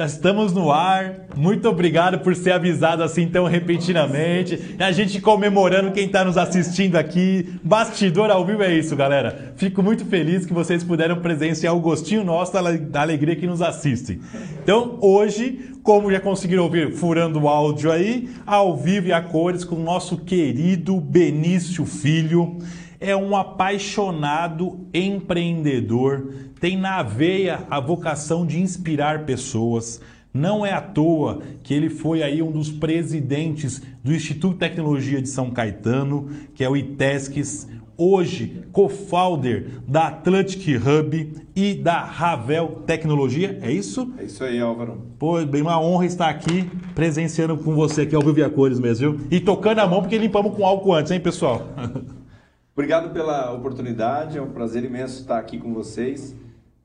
Já estamos no ar. Muito obrigado por ser avisado assim tão repentinamente. A gente comemorando quem está nos assistindo aqui. Bastidor ao vivo é isso, galera. Fico muito feliz que vocês puderam presenciar o gostinho nosso da alegria que nos assiste. Então, hoje, como já conseguiram ouvir, furando o áudio aí, ao vivo e a cores com o nosso querido Benício Filho é um apaixonado empreendedor, tem na veia a vocação de inspirar pessoas. Não é à toa que ele foi aí um dos presidentes do Instituto de Tecnologia de São Caetano, que é o ITESCS, hoje co-founder da Atlantic Hub e da Ravel Tecnologia, é isso? É isso aí, Álvaro. Pô, bem uma honra estar aqui presenciando com você aqui ao Vivo e a Cores mesmo, viu? E tocando a mão porque limpamos com álcool antes, hein, pessoal? Obrigado pela oportunidade, é um prazer imenso estar aqui com vocês,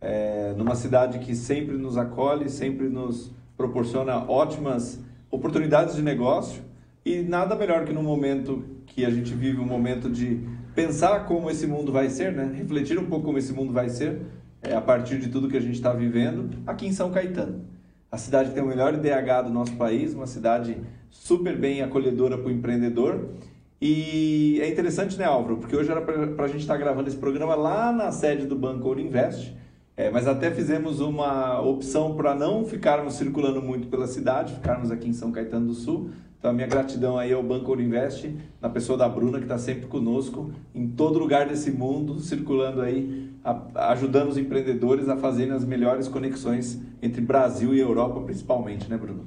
é, numa cidade que sempre nos acolhe, sempre nos proporciona ótimas oportunidades de negócio e nada melhor que no momento que a gente vive um momento de pensar como esse mundo vai ser, né? refletir um pouco como esse mundo vai ser é, a partir de tudo que a gente está vivendo aqui em São Caetano. A cidade tem o melhor IDH do nosso país, uma cidade super bem acolhedora para o empreendedor e é interessante, né, Álvaro? Porque hoje era para a gente estar tá gravando esse programa lá na sede do Banco Ouro Invest, é, mas até fizemos uma opção para não ficarmos circulando muito pela cidade, ficarmos aqui em São Caetano do Sul. Então, a minha gratidão aí ao Banco Ouro Invest, na pessoa da Bruna, que está sempre conosco, em todo lugar desse mundo, circulando aí, a, ajudando os empreendedores a fazerem as melhores conexões entre Brasil e Europa, principalmente, né, Bruno?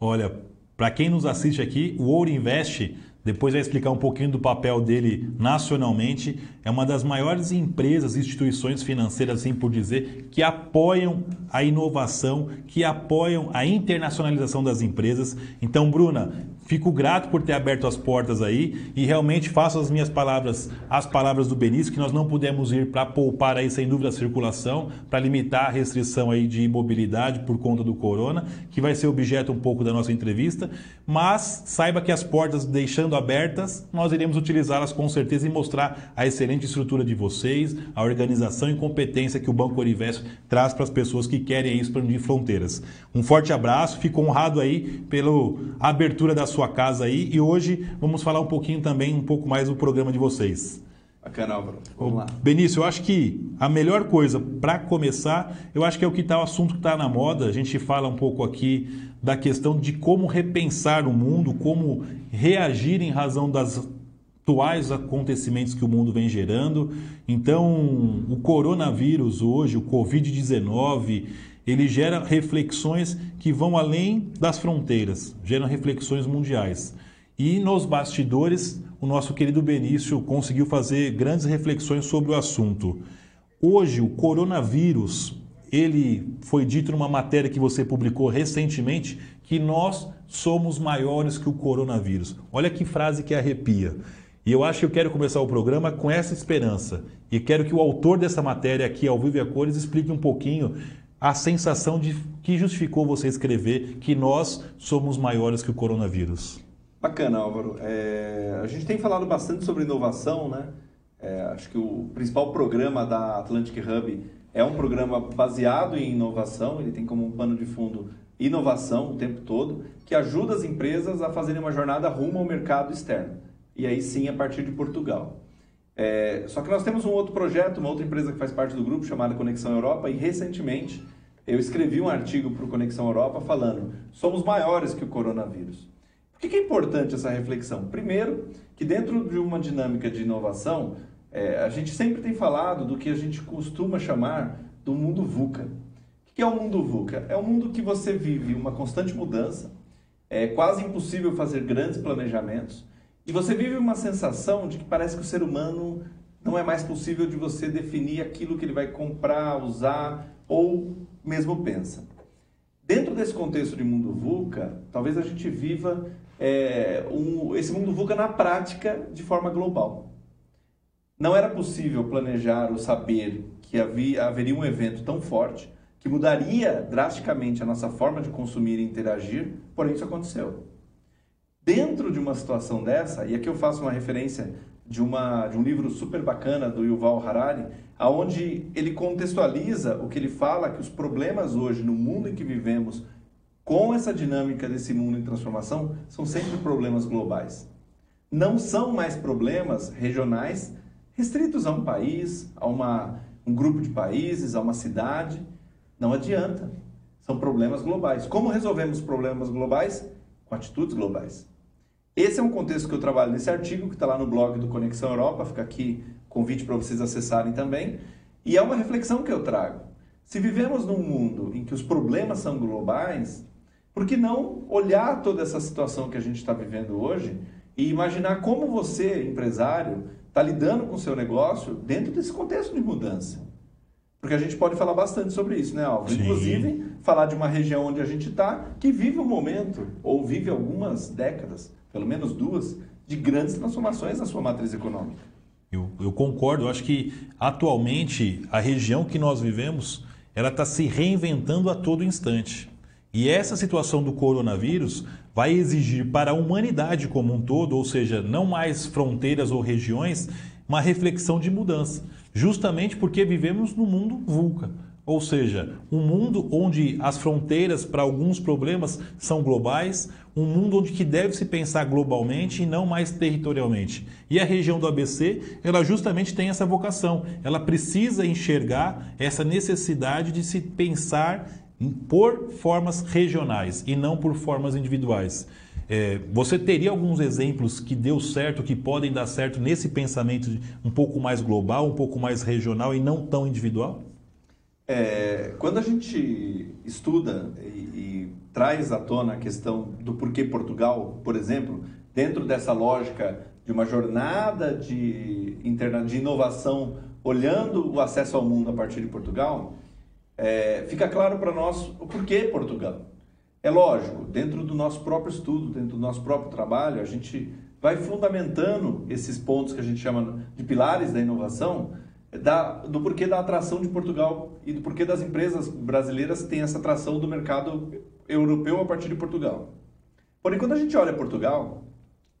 Olha, para quem nos assiste aqui, o Ouro Invest depois vai explicar um pouquinho do papel dele nacionalmente. É uma das maiores empresas, instituições financeiras, assim por dizer, que apoiam a inovação, que apoiam a internacionalização das empresas. Então, Bruna, Fico grato por ter aberto as portas aí e realmente faço as minhas palavras, as palavras do Benício, que nós não pudemos ir para poupar aí, sem dúvida, a circulação, para limitar a restrição aí de mobilidade por conta do corona, que vai ser objeto um pouco da nossa entrevista. Mas saiba que as portas, deixando abertas, nós iremos utilizá-las com certeza e mostrar a excelente estrutura de vocês, a organização e competência que o Banco Orivest traz para as pessoas que querem expandir fronteiras. Um forte abraço, fico honrado aí pela abertura da sua sua casa aí e hoje vamos falar um pouquinho também, um pouco mais do programa de vocês. Bacana, Álvaro. Vamos lá. Benício, eu acho que a melhor coisa para começar, eu acho que é o que está o assunto que está na moda. A gente fala um pouco aqui da questão de como repensar o mundo, como reagir em razão das atuais acontecimentos que o mundo vem gerando. Então, o coronavírus hoje, o Covid-19, ele gera reflexões que vão além das fronteiras, geram reflexões mundiais. E nos bastidores, o nosso querido Benício conseguiu fazer grandes reflexões sobre o assunto. Hoje, o coronavírus, ele foi dito numa matéria que você publicou recentemente que nós somos maiores que o coronavírus. Olha que frase que arrepia. E eu acho que eu quero começar o programa com essa esperança. E quero que o autor dessa matéria aqui ao Vivo e a Cores explique um pouquinho a sensação de que justificou você escrever que nós somos maiores que o coronavírus? Bacana, Álvaro. É, a gente tem falado bastante sobre inovação, né? É, acho que o principal programa da Atlantic Hub é um programa baseado em inovação, ele tem como um pano de fundo inovação o tempo todo, que ajuda as empresas a fazerem uma jornada rumo ao mercado externo. E aí sim a partir de Portugal. É, só que nós temos um outro projeto, uma outra empresa que faz parte do grupo chamada Conexão Europa e recentemente eu escrevi um artigo para o Conexão Europa falando somos maiores que o coronavírus. Por que, é importante essa reflexão? Primeiro, que dentro de uma dinâmica de inovação, é, a gente sempre tem falado do que a gente costuma chamar do mundo VUCA. O que é o mundo VUCA? É um mundo que você vive uma constante mudança, é quase impossível fazer grandes planejamentos, e você vive uma sensação de que parece que o ser humano não é mais possível de você definir aquilo que ele vai comprar, usar ou mesmo pensa. Dentro desse contexto de mundo VUCA, talvez a gente viva é, um, esse mundo VUCA na prática de forma global. Não era possível planejar ou saber que havia, haveria um evento tão forte que mudaria drasticamente a nossa forma de consumir e interagir, porém isso aconteceu. Dentro de uma situação dessa, e aqui eu faço uma referência de, uma, de um livro super bacana do Yuval Harari, aonde ele contextualiza o que ele fala que os problemas hoje no mundo em que vivemos com essa dinâmica desse mundo em transformação, são sempre problemas globais. Não são mais problemas regionais restritos a um país, a uma, um grupo de países, a uma cidade. Não adianta. São problemas globais. Como resolvemos problemas globais? Com atitudes globais. Esse é um contexto que eu trabalho nesse artigo, que está lá no blog do Conexão Europa, fica aqui convite para vocês acessarem também. E é uma reflexão que eu trago. Se vivemos num mundo em que os problemas são globais, por que não olhar toda essa situação que a gente está vivendo hoje e imaginar como você, empresário, está lidando com o seu negócio dentro desse contexto de mudança? Porque a gente pode falar bastante sobre isso, né, Alvo? Sim. Inclusive, falar de uma região onde a gente está, que vive um momento, ou vive algumas décadas, pelo menos duas, de grandes transformações na sua matriz econômica. Eu, eu concordo, eu acho que atualmente a região que nós vivemos, ela está se reinventando a todo instante. E essa situação do coronavírus vai exigir para a humanidade como um todo, ou seja, não mais fronteiras ou regiões, uma reflexão de mudança, justamente porque vivemos no mundo VUCA. Ou seja, um mundo onde as fronteiras para alguns problemas são globais, um mundo onde que deve se pensar globalmente e não mais territorialmente. E a região do ABC, ela justamente tem essa vocação. Ela precisa enxergar essa necessidade de se pensar por formas regionais e não por formas individuais. É, você teria alguns exemplos que deu certo, que podem dar certo nesse pensamento um pouco mais global, um pouco mais regional e não tão individual? É, quando a gente estuda e, e traz à tona a questão do porquê Portugal, por exemplo, dentro dessa lógica de uma jornada de, interna, de inovação, olhando o acesso ao mundo a partir de Portugal, é, fica claro para nós o porquê Portugal. É lógico, dentro do nosso próprio estudo, dentro do nosso próprio trabalho, a gente vai fundamentando esses pontos que a gente chama de pilares da inovação, da, do porquê da atração de Portugal e do porquê das empresas brasileiras têm essa atração do mercado europeu a partir de Portugal. Porém, quando a gente olha Portugal,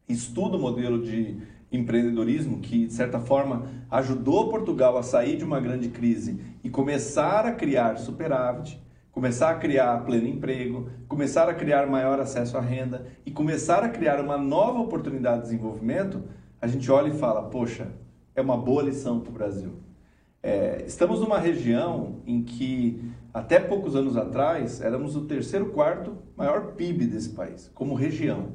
estuda o modelo de empreendedorismo que, de certa forma, ajudou Portugal a sair de uma grande crise e começar a criar superávit, começar a criar pleno emprego, começar a criar maior acesso à renda e começar a criar uma nova oportunidade de desenvolvimento, a gente olha e fala: poxa, é uma boa lição para o Brasil. É, estamos numa região em que, até poucos anos atrás, éramos o terceiro, quarto maior PIB desse país, como região.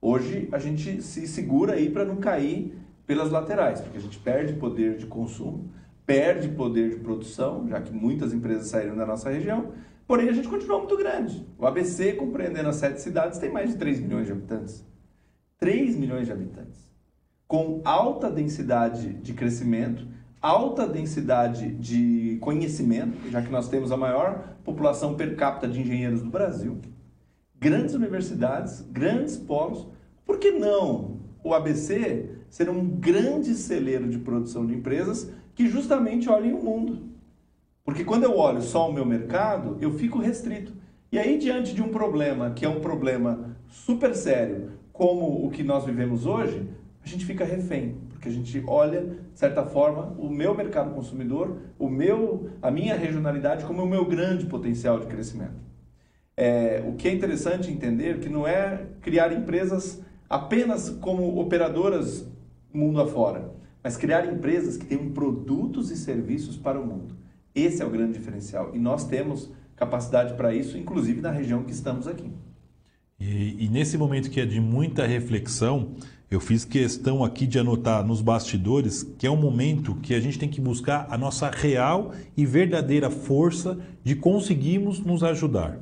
Hoje a gente se segura aí para não cair pelas laterais, porque a gente perde poder de consumo, perde poder de produção, já que muitas empresas saíram da nossa região, porém a gente continua muito grande. O ABC, compreendendo as sete cidades, tem mais de 3 milhões de habitantes. 3 milhões de habitantes. Com alta densidade de crescimento, alta densidade de conhecimento, já que nós temos a maior população per capita de engenheiros do Brasil grandes universidades, grandes polos. Por que não o ABC ser um grande celeiro de produção de empresas que justamente olhem o mundo? Porque quando eu olho só o meu mercado, eu fico restrito. E aí, diante de um problema que é um problema super sério, como o que nós vivemos hoje, a gente fica refém, porque a gente olha, de certa forma, o meu mercado consumidor, o meu, a minha regionalidade como o meu grande potencial de crescimento. É, o que é interessante entender que não é criar empresas apenas como operadoras mundo afora, mas criar empresas que tenham produtos e serviços para o mundo. Esse é o grande diferencial e nós temos capacidade para isso, inclusive na região que estamos aqui. E, e, nesse momento que é de muita reflexão, eu fiz questão aqui de anotar nos bastidores que é um momento que a gente tem que buscar a nossa real e verdadeira força de conseguirmos nos ajudar.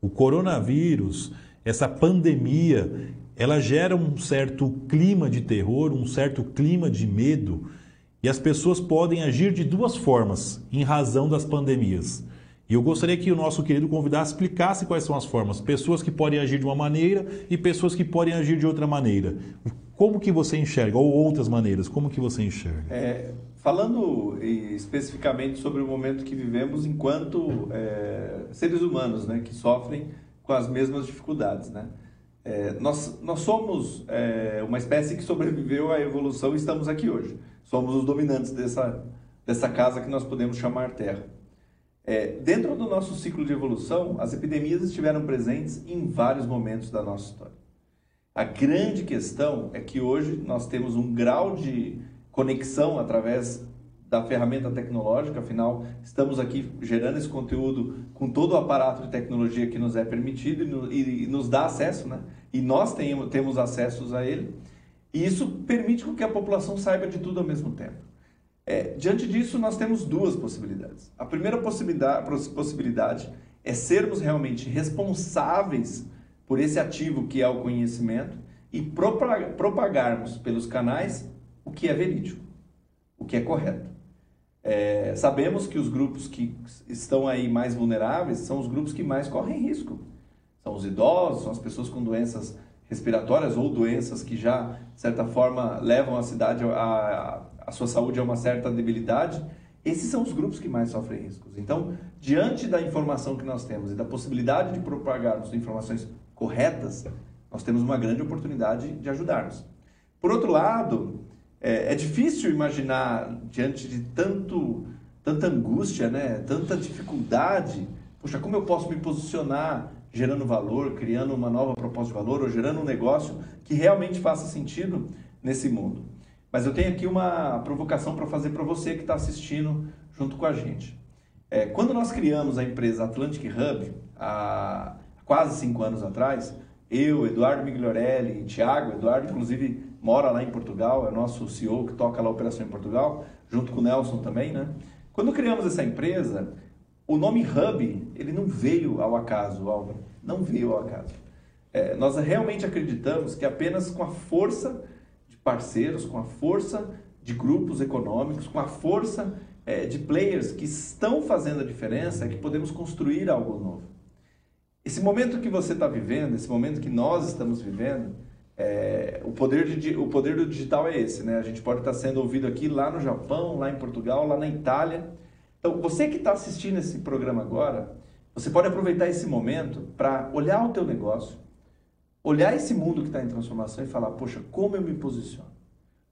O coronavírus, essa pandemia, ela gera um certo clima de terror, um certo clima de medo, e as pessoas podem agir de duas formas em razão das pandemias. E eu gostaria que o nosso querido convidado explicasse quais são as formas. Pessoas que podem agir de uma maneira e pessoas que podem agir de outra maneira. Como que você enxerga? Ou outras maneiras, como que você enxerga? É, falando especificamente sobre o momento que vivemos enquanto é, seres humanos, né, que sofrem com as mesmas dificuldades, né? É, nós, nós somos é, uma espécie que sobreviveu à evolução e estamos aqui hoje. Somos os dominantes dessa, dessa casa que nós podemos chamar Terra. É, dentro do nosso ciclo de evolução, as epidemias estiveram presentes em vários momentos da nossa história. A grande questão é que hoje nós temos um grau de conexão através da ferramenta tecnológica, afinal, estamos aqui gerando esse conteúdo com todo o aparato de tecnologia que nos é permitido e, nos dá acesso, né? E nós temos, temos acessos a ele. E isso permite que a população saiba de tudo ao mesmo tempo. É, diante disso, nós temos duas possibilidades. A primeira possibilidade, possibilidade é sermos realmente responsáveis por esse ativo que é o conhecimento e propagarmos pelos canais o que é verídico, o que é correto. É, sabemos que os grupos que estão aí mais vulneráveis são os grupos que mais correm risco. São os idosos, são as pessoas com doenças respiratórias ou doenças que já, de certa forma, levam a cidade, a, a sua saúde a uma certa debilidade. Esses são os grupos que mais sofrem riscos. Então, diante da informação que nós temos e da possibilidade de propagarmos informações corretas, nós temos uma grande oportunidade de ajudarmos. Por outro lado, é, é difícil imaginar diante de tanto, tanta angústia, né, tanta dificuldade, poxa, como eu posso me posicionar gerando valor, criando uma nova proposta de valor ou gerando um negócio que realmente faça sentido nesse mundo. Mas eu tenho aqui uma provocação para fazer para você que está assistindo junto com a gente. É, quando nós criamos a empresa Atlantic Hub, há quase cinco anos atrás, eu, Eduardo Migliorelli, Thiago, Eduardo inclusive mora lá em Portugal, é nosso CEO que toca lá a operação em Portugal, junto com o Nelson também, né? Quando criamos essa empresa, o nome Hub, ele não veio ao acaso, Álvaro, não veio ao acaso. É, nós realmente acreditamos que apenas com a força parceiros, com a força de grupos econômicos, com a força é, de players que estão fazendo a diferença, é que podemos construir algo novo. Esse momento que você está vivendo, esse momento que nós estamos vivendo, é, o, poder de, o poder do digital é esse, né? A gente pode estar tá sendo ouvido aqui lá no Japão, lá em Portugal, lá na Itália. Então, você que está assistindo esse programa agora, você pode aproveitar esse momento para olhar o teu negócio, olhar esse mundo que está em transformação e falar, poxa, como eu me posiciono?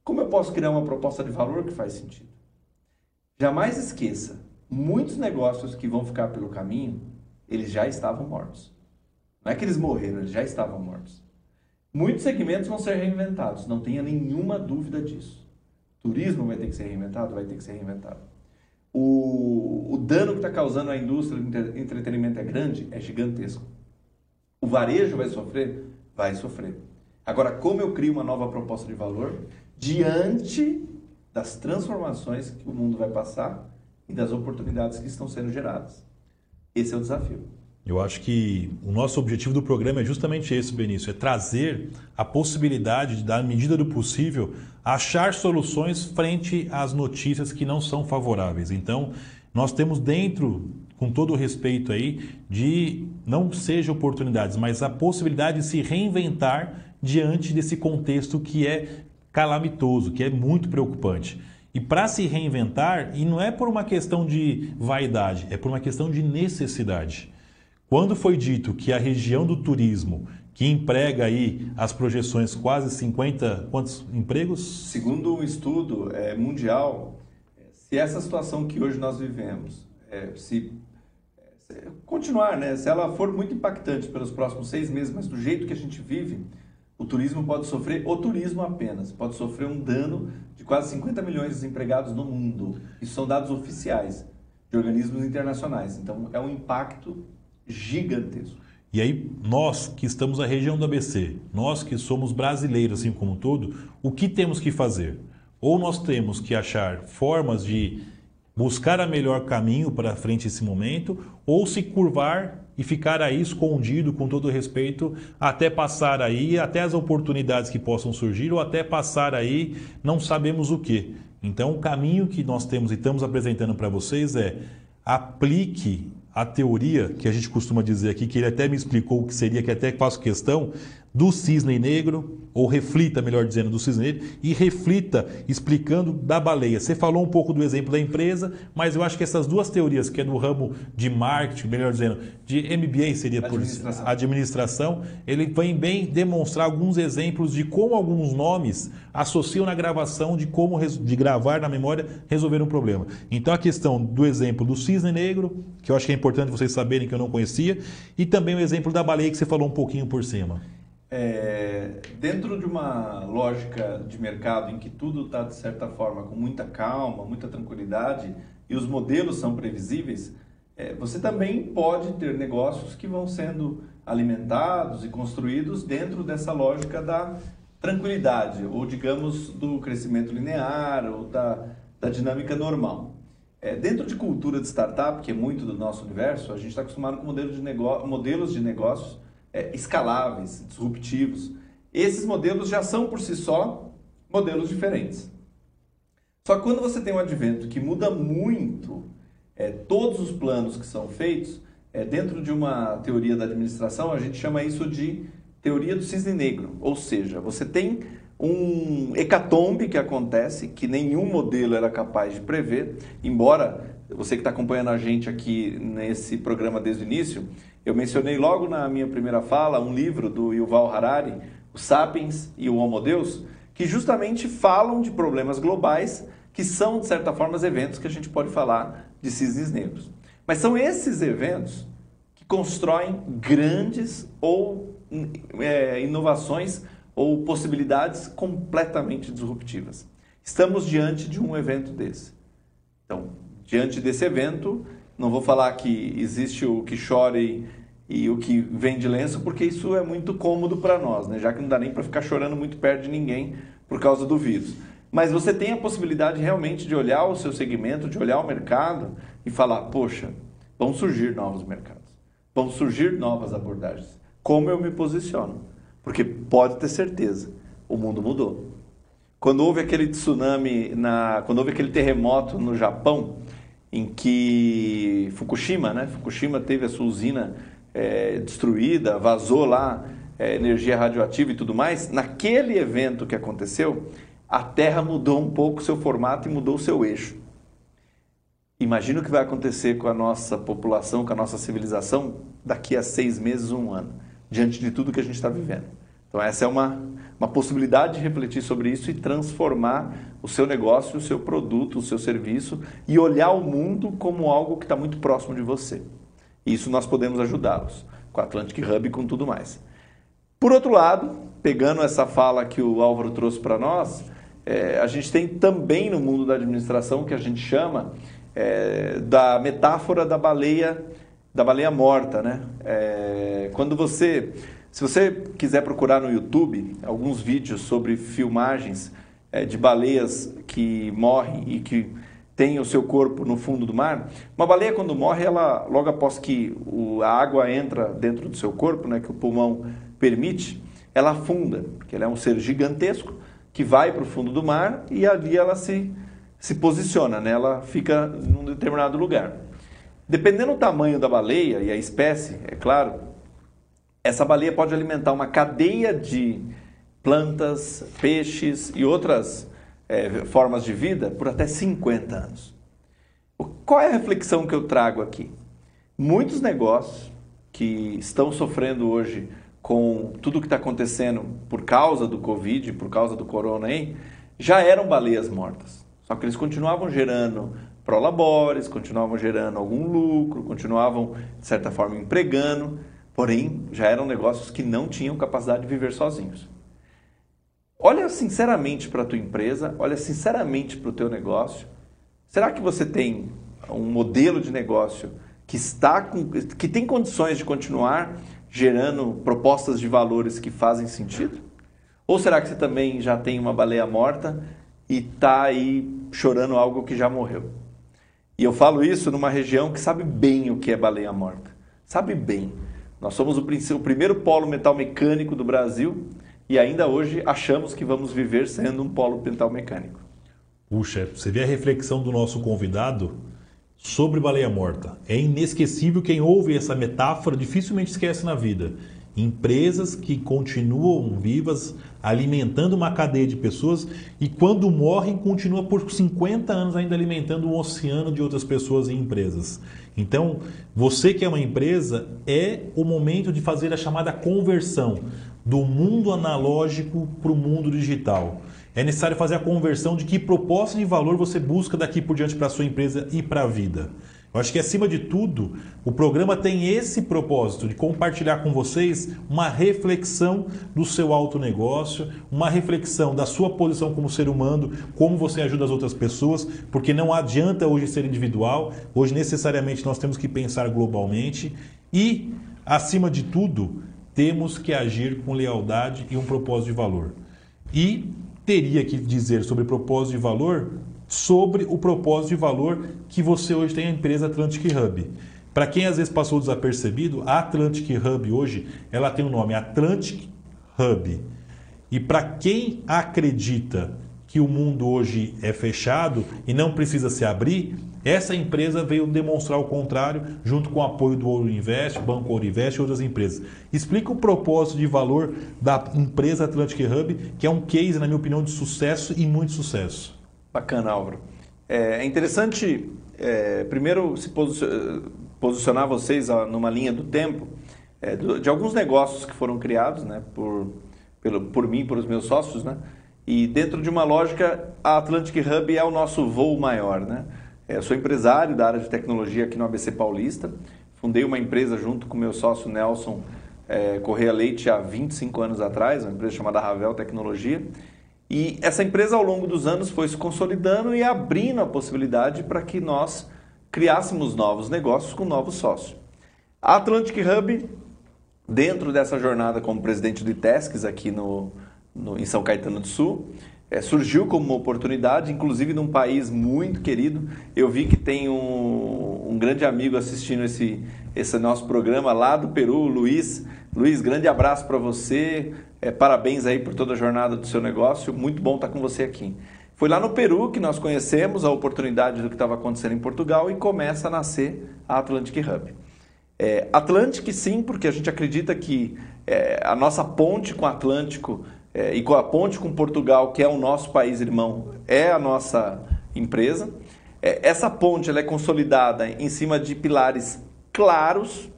Como eu posso criar uma proposta de valor que faz sentido? Jamais esqueça, muitos negócios que vão ficar pelo caminho eles já estavam mortos. Não é que eles morreram, eles já estavam mortos. Muitos segmentos vão ser reinventados, não tenha nenhuma dúvida disso. Turismo vai ter que ser reinventado? Vai ter que ser reinventado. O, o dano que está causando a indústria do entretenimento é grande? É gigantesco. O varejo vai sofrer? Vai sofrer. Agora, como eu crio uma nova proposta de valor diante das transformações que o mundo vai passar e das oportunidades que estão sendo geradas? Esse é o desafio. Eu acho que o nosso objetivo do programa é justamente esse, Benício, é trazer a possibilidade de, da medida do possível, achar soluções frente às notícias que não são favoráveis. Então, nós temos dentro, com todo o respeito aí, de não seja oportunidades, mas a possibilidade de se reinventar diante desse contexto que é calamitoso, que é muito preocupante. E para se reinventar, e não é por uma questão de vaidade, é por uma questão de necessidade. Quando foi dito que a região do turismo, que emprega aí as projeções quase 50, quantos empregos? Segundo um estudo é, mundial, se essa situação que hoje nós vivemos, é, se, se continuar, né, se ela for muito impactante pelos próximos seis meses, mas do jeito que a gente vive, o turismo pode sofrer, o turismo apenas, pode sofrer um dano de quase 50 milhões de desempregados no mundo. Isso são dados oficiais de organismos internacionais. Então, é um impacto gigantesco. E aí, nós que estamos na região do ABC, nós que somos brasileiros assim como um todo, o que temos que fazer? Ou nós temos que achar formas de buscar a melhor caminho para frente esse momento, ou se curvar e ficar aí escondido com todo respeito até passar aí, até as oportunidades que possam surgir, ou até passar aí, não sabemos o que. Então, o caminho que nós temos e estamos apresentando para vocês é aplique a teoria que a gente costuma dizer aqui, que ele até me explicou o que seria, que até faço questão, do cisne negro, ou reflita, melhor dizendo, do cisne negro, e reflita explicando da baleia. Você falou um pouco do exemplo da empresa, mas eu acho que essas duas teorias, que é do ramo de marketing, melhor dizendo, de MBA seria administração. por administração, ele vem bem demonstrar alguns exemplos de como alguns nomes associam na gravação de como de gravar na memória resolver um problema. Então a questão do exemplo do cisne negro, que eu acho que é importante vocês saberem que eu não conhecia, e também o exemplo da baleia que você falou um pouquinho por cima. É, dentro de uma lógica de mercado em que tudo está, de certa forma, com muita calma, muita tranquilidade e os modelos são previsíveis, é, você também pode ter negócios que vão sendo alimentados e construídos dentro dessa lógica da tranquilidade, ou digamos, do crescimento linear, ou da, da dinâmica normal. É, dentro de cultura de startup, que é muito do nosso universo, a gente está acostumado com de, modelos de negócios é, escaláveis, disruptivos. Esses modelos já são por si só modelos diferentes. Só que quando você tem um advento que muda muito é, todos os planos que são feitos, é, dentro de uma teoria da administração, a gente chama isso de teoria do cisne negro. Ou seja, você tem um hecatombe que acontece que nenhum modelo era capaz de prever, embora você que está acompanhando a gente aqui nesse programa desde o início, eu mencionei logo na minha primeira fala um livro do Yuval Harari, O Sapiens e o Homo Deus, que justamente falam de problemas globais que são, de certa forma, eventos que a gente pode falar de cisnes negros. Mas são esses eventos que constroem grandes ou é, inovações ou possibilidades completamente disruptivas. Estamos diante de um evento desse. Então, diante desse evento, não vou falar que existe o que chore e o que vem de lenço, porque isso é muito cômodo para nós, né? já que não dá nem para ficar chorando muito perto de ninguém por causa do vírus. Mas você tem a possibilidade realmente de olhar o seu segmento, de olhar o mercado e falar: poxa, vão surgir novos mercados, vão surgir novas abordagens. Como eu me posiciono? Porque pode ter certeza, o mundo mudou. Quando houve aquele tsunami, na, quando houve aquele terremoto no Japão, em que Fukushima, né? Fukushima teve a sua usina é, destruída, vazou lá é, energia radioativa e tudo mais, naquele evento que aconteceu, a Terra mudou um pouco seu formato e mudou o seu eixo. Imagina o que vai acontecer com a nossa população, com a nossa civilização daqui a seis meses, um ano, diante de tudo que a gente está vivendo. Então, essa é uma, uma possibilidade de refletir sobre isso e transformar o seu negócio, o seu produto, o seu serviço e olhar o mundo como algo que está muito próximo de você. Isso nós podemos ajudá-los com a Atlantic Hub e com tudo mais. Por outro lado, pegando essa fala que o Álvaro trouxe para nós, é, a gente tem também no mundo da administração que a gente chama é, da metáfora da baleia da baleia morta, né? É, quando você, se você quiser procurar no YouTube alguns vídeos sobre filmagens é, de baleias que morrem e que tem o seu corpo no fundo do mar. Uma baleia, quando morre, ela, logo após que o, a água entra dentro do seu corpo, né, que o pulmão permite, ela afunda, porque ela é um ser gigantesco que vai para o fundo do mar e ali ela se, se posiciona, né? ela fica num determinado lugar. Dependendo do tamanho da baleia e a espécie, é claro, essa baleia pode alimentar uma cadeia de plantas, peixes e outras é, formas de vida por até 50 anos. Qual é a reflexão que eu trago aqui? Muitos negócios que estão sofrendo hoje com tudo que está acontecendo por causa do Covid, por causa do corona aí, já eram baleias mortas. Só que eles continuavam gerando prolabores, continuavam gerando algum lucro, continuavam, de certa forma, empregando, porém já eram negócios que não tinham capacidade de viver sozinhos. Olha sinceramente para a tua empresa, olha sinceramente para o teu negócio. Será que você tem um modelo de negócio que está com, que tem condições de continuar gerando propostas de valores que fazem sentido? Ou será que você também já tem uma baleia morta e está aí chorando algo que já morreu? E eu falo isso numa região que sabe bem o que é baleia morta. Sabe bem. Nós somos o, o primeiro polo metal mecânico do Brasil e ainda hoje achamos que vamos viver sendo um polo pental mecânico. Puxa, você vê a reflexão do nosso convidado sobre baleia morta. É inesquecível quem ouve essa metáfora, dificilmente esquece na vida. Empresas que continuam vivas, alimentando uma cadeia de pessoas e quando morrem continua por 50 anos ainda alimentando um oceano de outras pessoas e empresas. Então, você que é uma empresa, é o momento de fazer a chamada conversão do mundo analógico para o mundo digital. É necessário fazer a conversão de que proposta de valor você busca daqui por diante para a sua empresa e para a vida. Eu acho que, acima de tudo, o programa tem esse propósito de compartilhar com vocês uma reflexão do seu alto negócio, uma reflexão da sua posição como ser humano, como você ajuda as outras pessoas, porque não adianta hoje ser individual, hoje necessariamente nós temos que pensar globalmente e, acima de tudo, temos que agir com lealdade e um propósito de valor. E teria que dizer sobre propósito de valor sobre o propósito de valor que você hoje tem a empresa Atlantic Hub. Para quem às vezes passou desapercebido, a Atlantic Hub hoje ela tem o nome Atlantic Hub. E para quem acredita que o mundo hoje é fechado e não precisa se abrir, essa empresa veio demonstrar o contrário, junto com o apoio do Ouro Invest, Banco Ouro Invest e outras empresas. Explica o propósito de valor da empresa Atlantic Hub, que é um case, na minha opinião, de sucesso e muito sucesso. Bacana, Álvaro. É, é interessante, é, primeiro, se posicionar vocês numa linha do tempo é, de alguns negócios que foram criados né, por, pelo, por mim, por os meus sócios, né? E dentro de uma lógica, a Atlantic Hub é o nosso voo maior, né? É, sou empresário da área de tecnologia aqui no ABC Paulista. Fundei uma empresa junto com meu sócio Nelson é, Correia Leite há 25 anos atrás, uma empresa chamada Ravel Tecnologia. E essa empresa, ao longo dos anos, foi se consolidando e abrindo a possibilidade para que nós criássemos novos negócios com novos sócios. A Atlantic Hub, dentro dessa jornada como presidente do ITESCS aqui no, no, em São Caetano do Sul, é, surgiu como uma oportunidade, inclusive num país muito querido. Eu vi que tem um, um grande amigo assistindo esse, esse nosso programa lá do Peru, Luiz. Luiz, grande abraço para você. É, parabéns aí por toda a jornada do seu negócio. Muito bom estar com você aqui. Foi lá no Peru que nós conhecemos a oportunidade do que estava acontecendo em Portugal e começa a nascer a Atlantic Hub. É, Atlantic, sim, porque a gente acredita que é, a nossa ponte com o Atlântico é, e com a ponte com Portugal, que é o nosso país irmão, é a nossa empresa. É, essa ponte ela é consolidada em cima de pilares claros.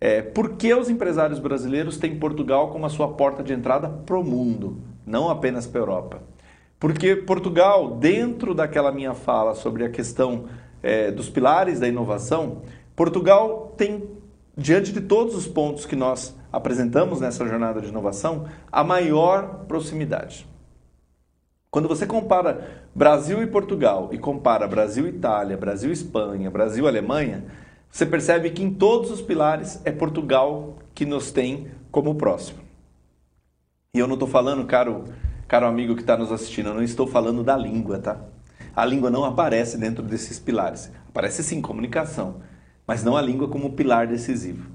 É, por que os empresários brasileiros têm Portugal como a sua porta de entrada para o mundo, não apenas para a Europa? Porque Portugal, dentro daquela minha fala sobre a questão é, dos pilares da inovação, Portugal tem, diante de todos os pontos que nós apresentamos nessa jornada de inovação a maior proximidade. Quando você compara Brasil e Portugal e compara Brasil Itália, Brasil Espanha, Brasil Alemanha, você percebe que em todos os pilares é Portugal que nos tem como próximo. E eu não estou falando, caro, caro amigo que está nos assistindo, eu não estou falando da língua, tá? A língua não aparece dentro desses pilares. Aparece sim comunicação, mas não a língua como pilar decisivo.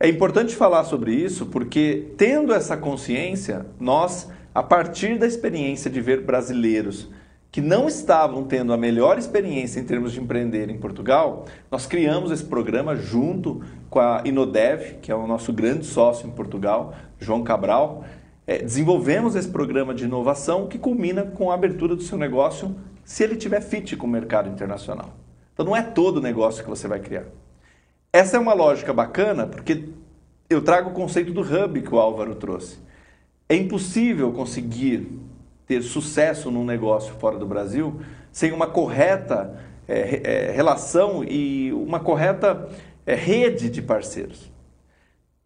É importante falar sobre isso porque, tendo essa consciência, nós, a partir da experiência de ver brasileiros que não estavam tendo a melhor experiência em termos de empreender em Portugal, nós criamos esse programa junto com a Inodev, que é o nosso grande sócio em Portugal, João Cabral. É, desenvolvemos esse programa de inovação que culmina com a abertura do seu negócio se ele tiver fit com o mercado internacional. Então não é todo negócio que você vai criar. Essa é uma lógica bacana porque eu trago o conceito do hub que o Álvaro trouxe. É impossível conseguir ter sucesso num negócio fora do Brasil sem uma correta é, é, relação e uma correta é, rede de parceiros.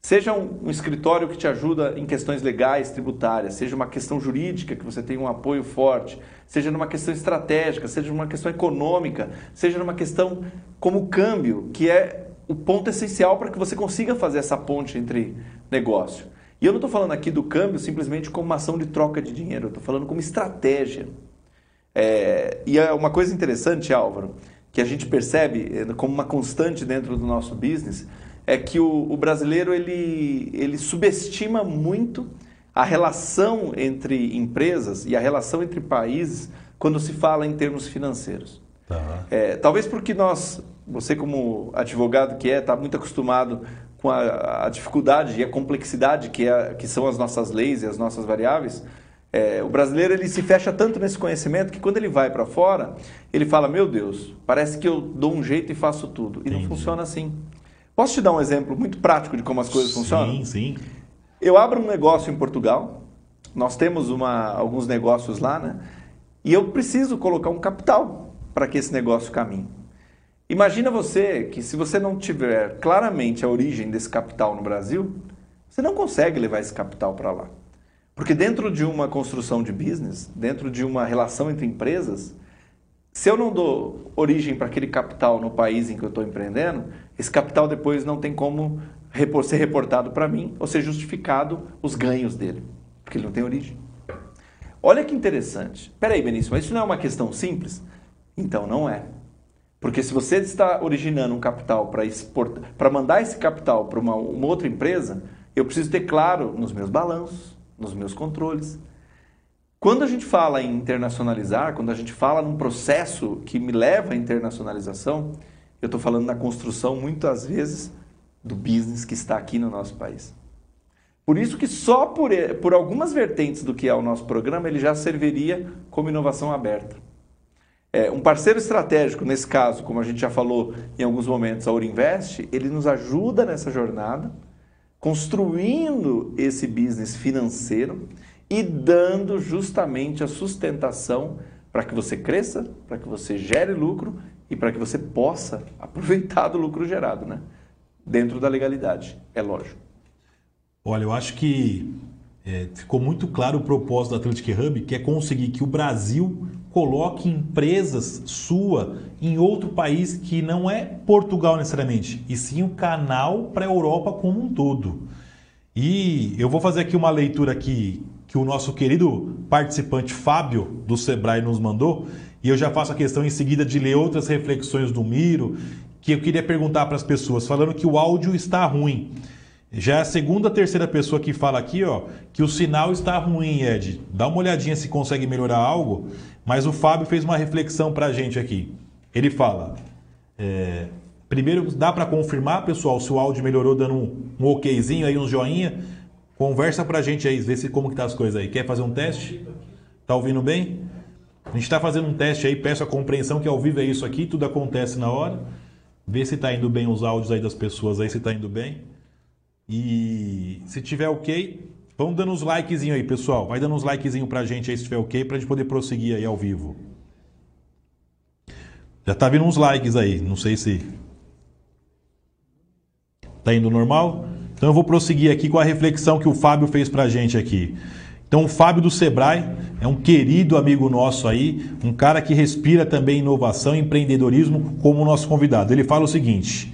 Seja um, um, escritório que te ajuda em questões legais, tributárias, seja uma questão jurídica que você tem um apoio forte, seja numa questão estratégica, seja numa questão econômica, seja numa questão como câmbio, que é o ponto essencial para que você consiga fazer essa ponte entre negócio. E eu não estou falando aqui do câmbio simplesmente como uma ação de troca de dinheiro, eu estou falando como estratégia. É, e é uma coisa interessante, Álvaro, que a gente percebe é, como uma constante dentro do nosso business, é que o, o brasileiro ele, ele subestima muito a relação entre empresas e a relação entre países quando se fala em termos financeiros. Tá. É, talvez porque nós você como advogado que é, está muito acostumado com a, a dificuldade e a complexidade que, é, que são as nossas leis e as nossas variáveis, é, o brasileiro ele se fecha tanto nesse conhecimento que quando ele vai para fora, ele fala: Meu Deus, parece que eu dou um jeito e faço tudo. E Entendi. não funciona assim. Posso te dar um exemplo muito prático de como as coisas sim, funcionam? Sim, sim. Eu abro um negócio em Portugal, nós temos uma, alguns negócios lá, né? E eu preciso colocar um capital para que esse negócio caminhe. Imagina você que se você não tiver claramente a origem desse capital no Brasil, você não consegue levar esse capital para lá. Porque dentro de uma construção de business, dentro de uma relação entre empresas, se eu não dou origem para aquele capital no país em que eu estou empreendendo, esse capital depois não tem como ser reportado para mim ou ser justificado os ganhos dele, porque ele não tem origem. Olha que interessante. Peraí, Benício, mas isso não é uma questão simples? Então não é. Porque se você está originando um capital para exportar, para mandar esse capital para uma, uma outra empresa, eu preciso ter claro nos meus balanços, nos meus controles. Quando a gente fala em internacionalizar, quando a gente fala num processo que me leva à internacionalização, eu estou falando na construção, muitas vezes, do business que está aqui no nosso país. Por isso que só por, por algumas vertentes do que é o nosso programa, ele já serviria como inovação aberta. É, um parceiro estratégico, nesse caso, como a gente já falou em alguns momentos, a Ourinvest, ele nos ajuda nessa jornada, construindo esse business financeiro e dando justamente a sustentação para que você cresça, para que você gere lucro e para que você possa aproveitar do lucro gerado, né? Dentro da legalidade, é lógico. Olha, eu acho que é, ficou muito claro o propósito da Atlantic Hub, que é conseguir que o Brasil coloque empresas sua em outro país que não é Portugal necessariamente, e sim o canal para a Europa como um todo. E eu vou fazer aqui uma leitura aqui que o nosso querido participante Fábio do Sebrae nos mandou, e eu já faço a questão em seguida de ler outras reflexões do Miro, que eu queria perguntar para as pessoas, falando que o áudio está ruim. Já é a segunda, terceira pessoa que fala aqui, ó, que o sinal está ruim, Ed. Dá uma olhadinha se consegue melhorar algo. Mas o Fábio fez uma reflexão para a gente aqui. Ele fala: é, primeiro, dá para confirmar, pessoal, se o áudio melhorou dando um, um okzinho aí, um joinha. Conversa para a gente aí, vê se como que tá as coisas aí. Quer fazer um teste? Tá ouvindo bem? A gente está fazendo um teste aí, peço a compreensão que ao vivo é isso aqui, tudo acontece na hora. Vê se está indo bem os áudios aí das pessoas aí, se está indo bem. E se tiver ok, vão dando uns likezinho aí, pessoal. Vai dando uns likezinho pra gente aí se tiver ok, pra gente poder prosseguir aí ao vivo. Já tá vindo uns likes aí, não sei se tá indo normal. Então eu vou prosseguir aqui com a reflexão que o Fábio fez pra gente aqui. Então o Fábio do Sebrae é um querido amigo nosso aí, um cara que respira também inovação e empreendedorismo como nosso convidado. Ele fala o seguinte: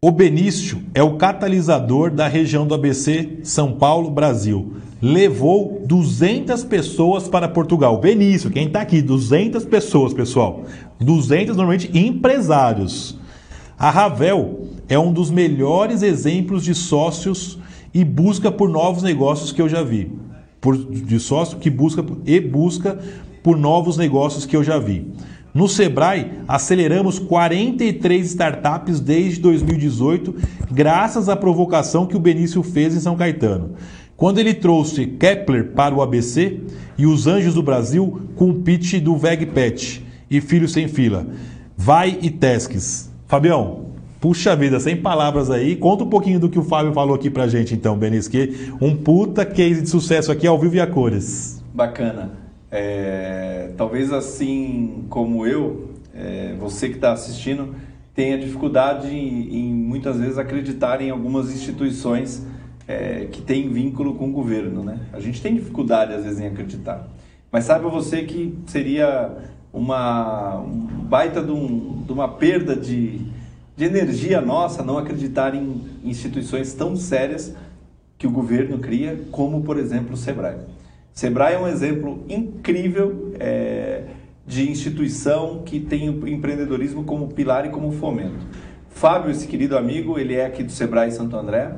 o Benício é o catalisador da região do ABC São Paulo, Brasil. Levou 200 pessoas para Portugal. Benício, quem está aqui? 200 pessoas, pessoal. 200 normalmente empresários. A Ravel é um dos melhores exemplos de sócios e busca por novos negócios que eu já vi. Por, de sócio que busca e busca por novos negócios que eu já vi. No Sebrae, aceleramos 43 startups desde 2018, graças à provocação que o Benício fez em São Caetano. Quando ele trouxe Kepler para o ABC e os Anjos do Brasil com o pitch do VegPet e Filho Sem Fila. Vai e Tesques. Fabião, puxa vida, sem palavras aí. Conta um pouquinho do que o Fábio falou aqui pra gente então, Benício, um puta case de sucesso aqui ao vivo e a cores. Bacana. É, talvez assim como eu, é, você que está assistindo, tenha dificuldade em, em, muitas vezes acreditar em algumas instituições é, que têm vínculo com o governo. Né? A gente tem dificuldade às vezes em acreditar. Mas saiba você que seria uma um baita de, um, de uma perda de, de energia nossa não acreditar em instituições tão sérias que o governo cria, como por exemplo o Sebrae. Sebrae é um exemplo incrível é, de instituição que tem o empreendedorismo como pilar e como fomento. Fábio, esse querido amigo, ele é aqui do Sebrae Santo André.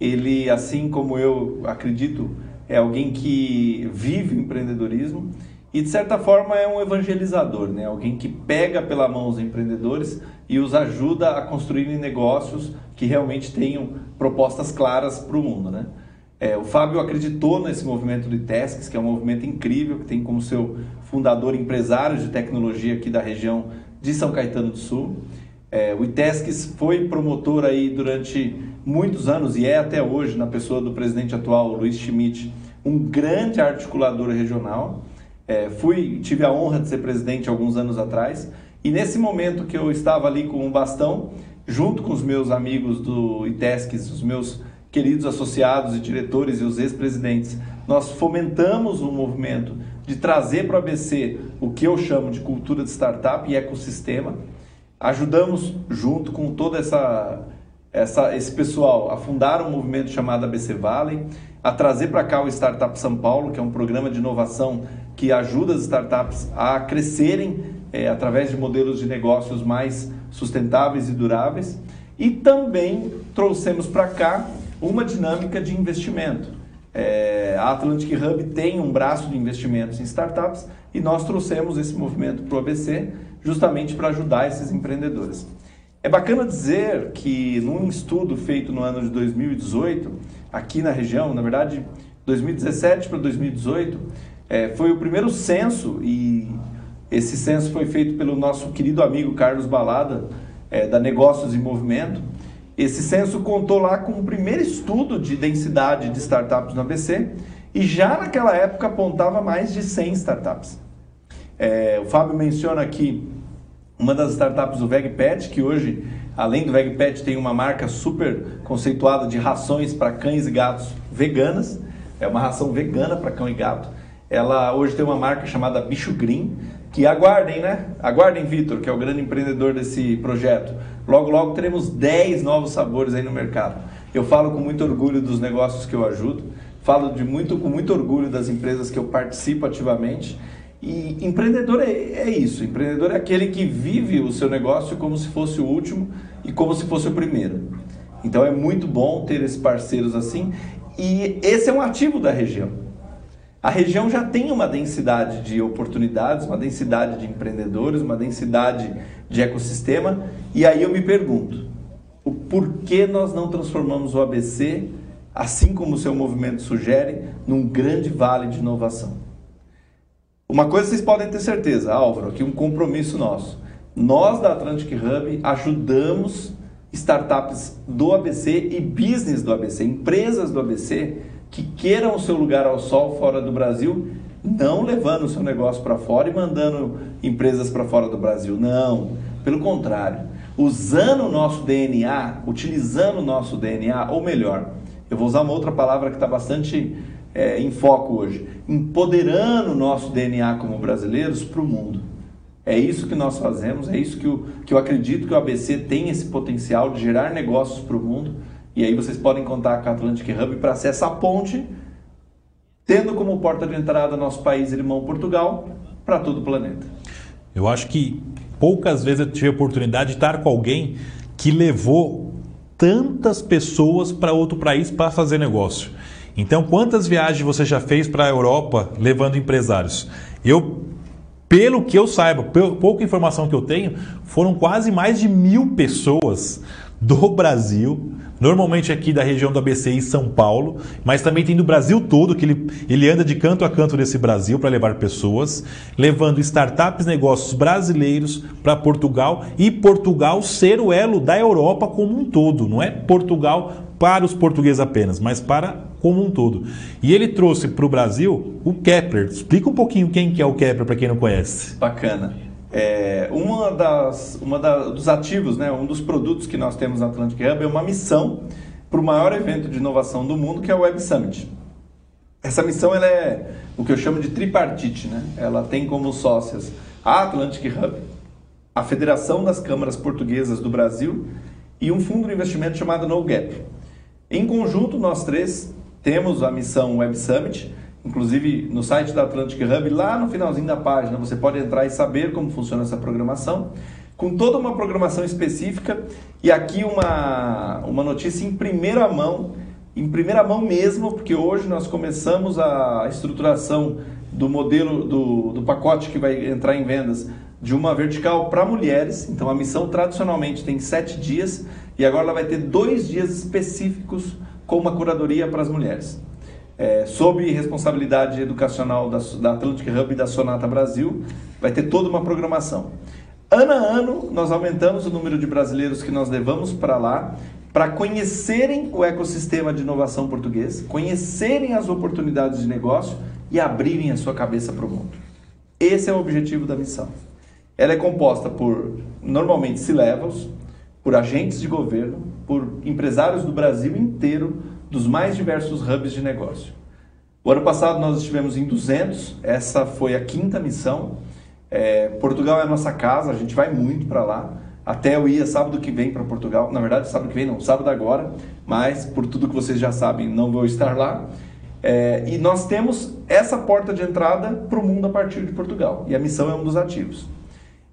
Ele, assim como eu acredito, é alguém que vive o empreendedorismo e de certa forma é um evangelizador, né? alguém que pega pela mão os empreendedores e os ajuda a construírem negócios que realmente tenham propostas claras para o mundo. Né? É, o Fábio acreditou nesse movimento do ITESCS, que é um movimento incrível, que tem como seu fundador empresário de tecnologia aqui da região de São Caetano do Sul. É, o ITESCS foi promotor aí durante muitos anos e é até hoje, na pessoa do presidente atual, Luiz Schmidt, um grande articulador regional. É, fui, tive a honra de ser presidente alguns anos atrás e nesse momento que eu estava ali com um bastão, junto com os meus amigos do ITESCS, os meus queridos associados e diretores e os ex-presidentes, nós fomentamos um movimento de trazer para o ABC o que eu chamo de cultura de startup e ecossistema. Ajudamos, junto com toda essa, essa esse pessoal, a fundar um movimento chamado ABC Valley, a trazer para cá o Startup São Paulo, que é um programa de inovação que ajuda as startups a crescerem é, através de modelos de negócios mais sustentáveis e duráveis. E também trouxemos para cá uma dinâmica de investimento. É, a Atlantic Hub tem um braço de investimentos em startups e nós trouxemos esse movimento para o ABC justamente para ajudar esses empreendedores. É bacana dizer que num estudo feito no ano de 2018, aqui na região, na verdade, 2017 para 2018, é, foi o primeiro censo e esse censo foi feito pelo nosso querido amigo Carlos Balada, é, da Negócios em Movimento. Esse censo contou lá com o primeiro estudo de densidade de startups no ABC e já naquela época apontava mais de 100 startups. É, o Fábio menciona aqui uma das startups do VegPet, que hoje, além do VegPet, tem uma marca super conceituada de rações para cães e gatos veganas. É uma ração vegana para cão e gato. Ela hoje tem uma marca chamada Bicho Green, que aguardem, né? Aguardem, Vitor, que é o grande empreendedor desse projeto. Logo, logo teremos 10 novos sabores aí no mercado. Eu falo com muito orgulho dos negócios que eu ajudo, falo de muito, com muito orgulho das empresas que eu participo ativamente. E empreendedor é, é isso, empreendedor é aquele que vive o seu negócio como se fosse o último e como se fosse o primeiro. Então é muito bom ter esses parceiros assim e esse é um ativo da região. A região já tem uma densidade de oportunidades, uma densidade de empreendedores, uma densidade de ecossistema, e aí eu me pergunto, o porquê nós não transformamos o ABC, assim como o seu movimento sugere, num grande vale de inovação? Uma coisa vocês podem ter certeza, Álvaro, aqui um compromisso nosso. Nós da Atlantic Hub ajudamos startups do ABC e business do ABC, empresas do ABC, que queiram o seu lugar ao sol fora do Brasil, não levando o seu negócio para fora e mandando empresas para fora do Brasil. Não, pelo contrário, usando o nosso DNA, utilizando o nosso DNA, ou melhor, eu vou usar uma outra palavra que está bastante é, em foco hoje, empoderando o nosso DNA como brasileiros para o mundo. É isso que nós fazemos, é isso que eu, que eu acredito que o ABC tem esse potencial de gerar negócios para o mundo e aí vocês podem contar com a Atlantic Hub para ser essa ponte, tendo como porta de entrada nosso país irmão Portugal para todo o planeta. Eu acho que poucas vezes eu tive a oportunidade de estar com alguém que levou tantas pessoas para outro país para fazer negócio. Então, quantas viagens você já fez para a Europa levando empresários? Eu, pelo que eu saiba, pouca informação que eu tenho, foram quase mais de mil pessoas do Brasil, normalmente aqui da região do ABC e São Paulo, mas também tem do Brasil todo, que ele, ele anda de canto a canto desse Brasil para levar pessoas, levando startups, negócios brasileiros para Portugal e Portugal ser o elo da Europa como um todo, não é Portugal para os portugueses apenas, mas para como um todo. E ele trouxe para o Brasil o Kepler. Explica um pouquinho quem que é o Kepler para quem não conhece. Bacana. É, uma das, uma da, dos ativos, né, um dos produtos que nós temos na Atlantic Hub é uma missão para o maior evento de inovação do mundo, que é o Web Summit. Essa missão ela é o que eu chamo de tripartite. Né? Ela tem como sócias a Atlantic Hub, a Federação das Câmaras Portuguesas do Brasil e um fundo de investimento chamado No Gap. Em conjunto, nós três temos a missão Web Summit, Inclusive no site da Atlantic Hub, lá no finalzinho da página, você pode entrar e saber como funciona essa programação, com toda uma programação específica e aqui uma, uma notícia em primeira mão em primeira mão mesmo, porque hoje nós começamos a estruturação do modelo do, do pacote que vai entrar em vendas de uma vertical para mulheres. Então a missão tradicionalmente tem sete dias e agora ela vai ter dois dias específicos com uma curadoria para as mulheres. É, sob responsabilidade educacional da, da Atlantic Hub e da Sonata Brasil, vai ter toda uma programação. Ano a ano, nós aumentamos o número de brasileiros que nós levamos para lá para conhecerem o ecossistema de inovação português, conhecerem as oportunidades de negócio e abrirem a sua cabeça para o mundo. Esse é o objetivo da missão. Ela é composta por, normalmente, C-levels, por agentes de governo, por empresários do Brasil inteiro, dos mais diversos hubs de negócio. O ano passado nós estivemos em 200, essa foi a quinta missão. É, Portugal é a nossa casa, a gente vai muito para lá. Até eu ia sábado que vem para Portugal, na verdade sábado que vem não, sábado agora, mas por tudo que vocês já sabem, não vou estar lá. É, e nós temos essa porta de entrada para o mundo a partir de Portugal, e a missão é um dos ativos.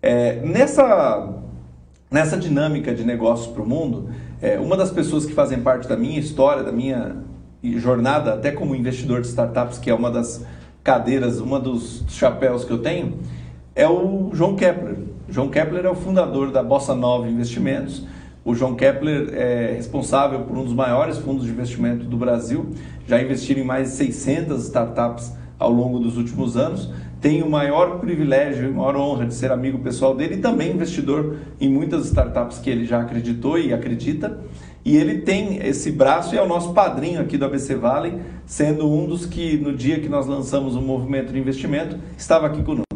É, nessa nessa dinâmica de negócios para o mundo, é, uma das pessoas que fazem parte da minha história, da minha jornada, até como investidor de startups, que é uma das cadeiras, uma dos chapéus que eu tenho, é o João Kepler. João Kepler é o fundador da Bossa Nova Investimentos. O João Kepler é responsável por um dos maiores fundos de investimento do Brasil, já investiram em mais de 600 startups ao longo dos últimos anos tenho o maior privilégio, a maior honra de ser amigo pessoal dele e também investidor em muitas startups que ele já acreditou e acredita. E ele tem esse braço e é o nosso padrinho aqui do ABC Valley, sendo um dos que, no dia que nós lançamos o movimento de investimento, estava aqui conosco.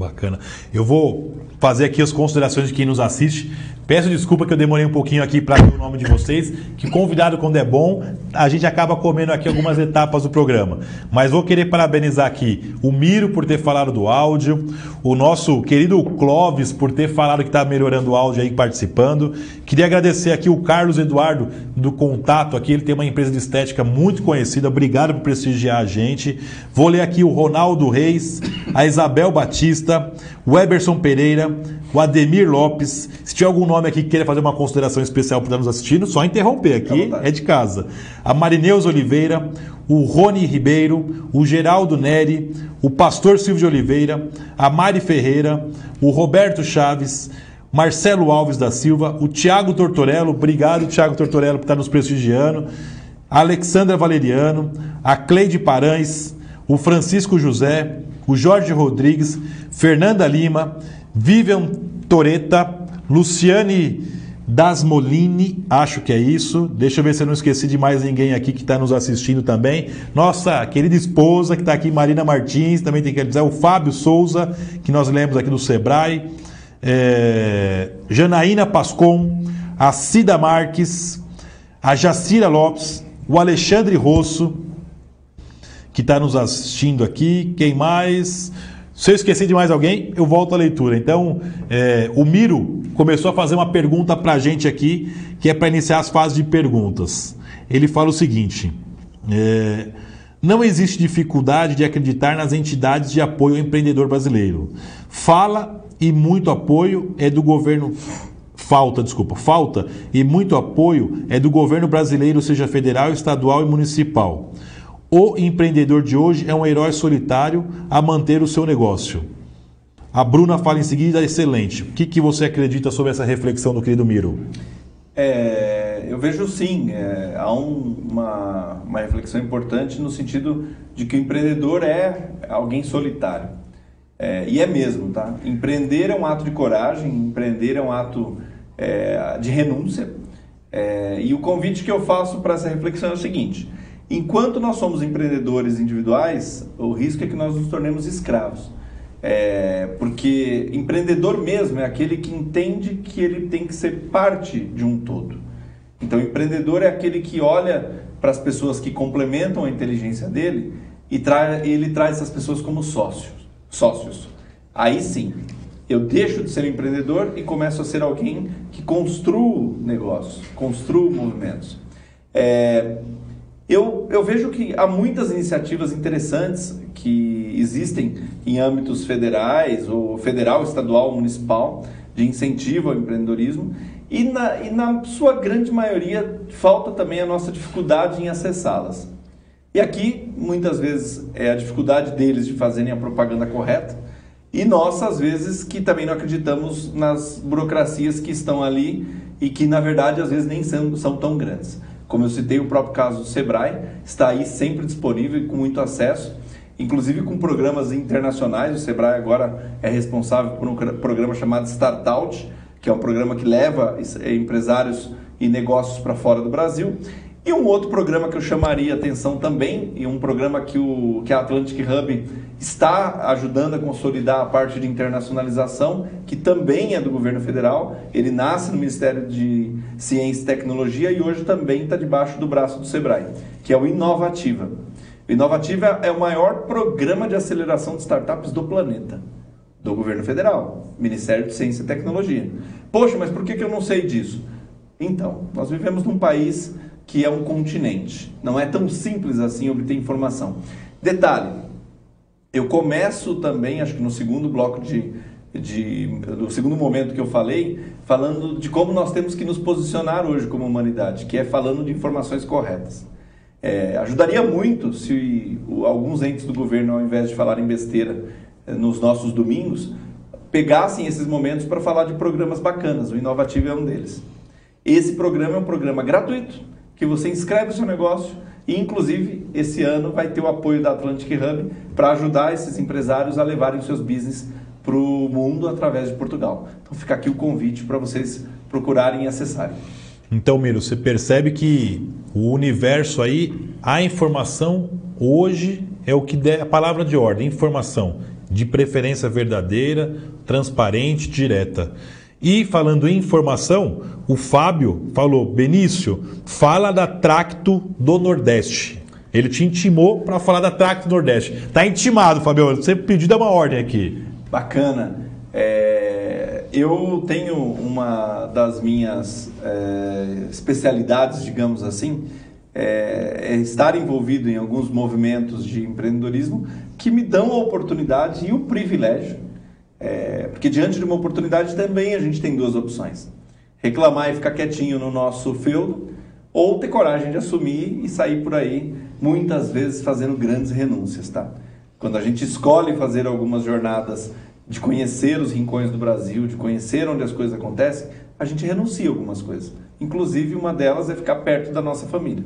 Bacana. Eu vou fazer aqui as considerações de quem nos assiste. Peço desculpa que eu demorei um pouquinho aqui para ver o nome de vocês, que convidado quando é bom, a gente acaba comendo aqui algumas etapas do programa. Mas vou querer parabenizar aqui o Miro por ter falado do áudio, o nosso querido Clóvis por ter falado que está melhorando o áudio aí participando. Queria agradecer aqui o Carlos Eduardo do Contato aqui, ele tem uma empresa de estética muito conhecida. Obrigado por prestigiar a gente. Vou ler aqui o Ronaldo Reis, a Isabel Batista, o Eberson Pereira, o Ademir Lopes. Se tiver algum nome aqui que queira fazer uma consideração especial para estar nos assistindo, só interromper aqui, é de casa. A Marineus Oliveira, o Rony Ribeiro, o Geraldo Neri, o Pastor Silvio de Oliveira, a Mari Ferreira, o Roberto Chaves, Marcelo Alves da Silva, o Tiago Tortorello, obrigado Tiago Tortorello por estar nos prestigiando, a Alexandra Valeriano, a Cleide Parães, o Francisco José, o Jorge Rodrigues, Fernanda Lima, Vivian Toreta, Luciane Dasmolini, acho que é isso. Deixa eu ver se eu não esqueci de mais ninguém aqui que está nos assistindo também. Nossa querida esposa que está aqui, Marina Martins, também tem que dizer, o Fábio Souza, que nós lemos aqui do Sebrae, é, Janaína Pascon, a Cida Marques, a Jacira Lopes, o Alexandre Rosso, que está nos assistindo aqui. Quem mais? Se eu esqueci de mais alguém, eu volto à leitura. Então, é, o Miro começou a fazer uma pergunta para a gente aqui, que é para iniciar as fases de perguntas. Ele fala o seguinte: é, não existe dificuldade de acreditar nas entidades de apoio ao empreendedor brasileiro. Fala e muito apoio é do governo. Falta, desculpa, falta e muito apoio é do governo brasileiro, seja federal, estadual e municipal. O empreendedor de hoje é um herói solitário a manter o seu negócio. A Bruna fala em seguida, excelente. O que, que você acredita sobre essa reflexão do querido Miro? É, eu vejo sim, é, há um, uma, uma reflexão importante no sentido de que o empreendedor é alguém solitário. É, e é mesmo, tá? Empreender é um ato de coragem, empreender é um ato é, de renúncia. É, e o convite que eu faço para essa reflexão é o seguinte: Enquanto nós somos empreendedores individuais, o risco é que nós nos tornemos escravos. É, porque empreendedor mesmo é aquele que entende que ele tem que ser parte de um todo. Então, empreendedor é aquele que olha para as pessoas que complementam a inteligência dele e tra ele traz essas pessoas como sócios. sócios. Aí sim, eu deixo de ser empreendedor e começo a ser alguém que construa negócios, construa movimentos. É, eu, eu vejo que há muitas iniciativas interessantes que existem em âmbitos federais, ou federal, estadual, municipal, de incentivo ao empreendedorismo e na, e na sua grande maioria falta também a nossa dificuldade em acessá-las. E aqui, muitas vezes, é a dificuldade deles de fazerem a propaganda correta e nós, às vezes, que também não acreditamos nas burocracias que estão ali e que, na verdade, às vezes nem são, são tão grandes. Como eu citei, o próprio caso do Sebrae está aí sempre disponível e com muito acesso, inclusive com programas internacionais. O Sebrae agora é responsável por um programa chamado Startout, que é um programa que leva empresários e negócios para fora do Brasil. E um outro programa que eu chamaria atenção também, e um programa que, o, que a Atlantic Hub está ajudando a consolidar a parte de internacionalização, que também é do governo federal. Ele nasce no Ministério de Ciência e Tecnologia e hoje também está debaixo do braço do Sebrae, que é o Inovativa. O Inovativa é o maior programa de aceleração de startups do planeta, do governo federal, Ministério de Ciência e Tecnologia. Poxa, mas por que, que eu não sei disso? Então, nós vivemos num país que é um continente. Não é tão simples assim obter informação. Detalhe, eu começo também, acho que no segundo bloco de, de, do segundo momento que eu falei, falando de como nós temos que nos posicionar hoje como humanidade, que é falando de informações corretas. É, ajudaria muito se alguns entes do governo, ao invés de falarem besteira é, nos nossos domingos, pegassem esses momentos para falar de programas bacanas. O Inovativo é um deles. Esse programa é um programa gratuito que você inscreve o seu negócio e, inclusive, esse ano vai ter o apoio da Atlantic Hub para ajudar esses empresários a levarem seus business para o mundo através de Portugal. Então fica aqui o convite para vocês procurarem e acessarem. Então, Miro, você percebe que o universo aí, a informação hoje é o que der a palavra de ordem, informação de preferência verdadeira, transparente, direta. E falando em informação, o Fábio falou: Benício, fala da Tracto do Nordeste. Ele te intimou para falar da Tracto do Nordeste. Tá intimado, Fábio. Você pediu uma ordem aqui. Bacana. É, eu tenho uma das minhas é, especialidades, digamos assim, é, é estar envolvido em alguns movimentos de empreendedorismo que me dão a oportunidade e o privilégio é, porque diante de uma oportunidade também a gente tem duas opções: reclamar e ficar quietinho no nosso feudo, ou ter coragem de assumir e sair por aí, muitas vezes fazendo grandes renúncias, tá? Quando a gente escolhe fazer algumas jornadas de conhecer os rincões do Brasil, de conhecer onde as coisas acontecem, a gente renuncia algumas coisas. Inclusive, uma delas é ficar perto da nossa família.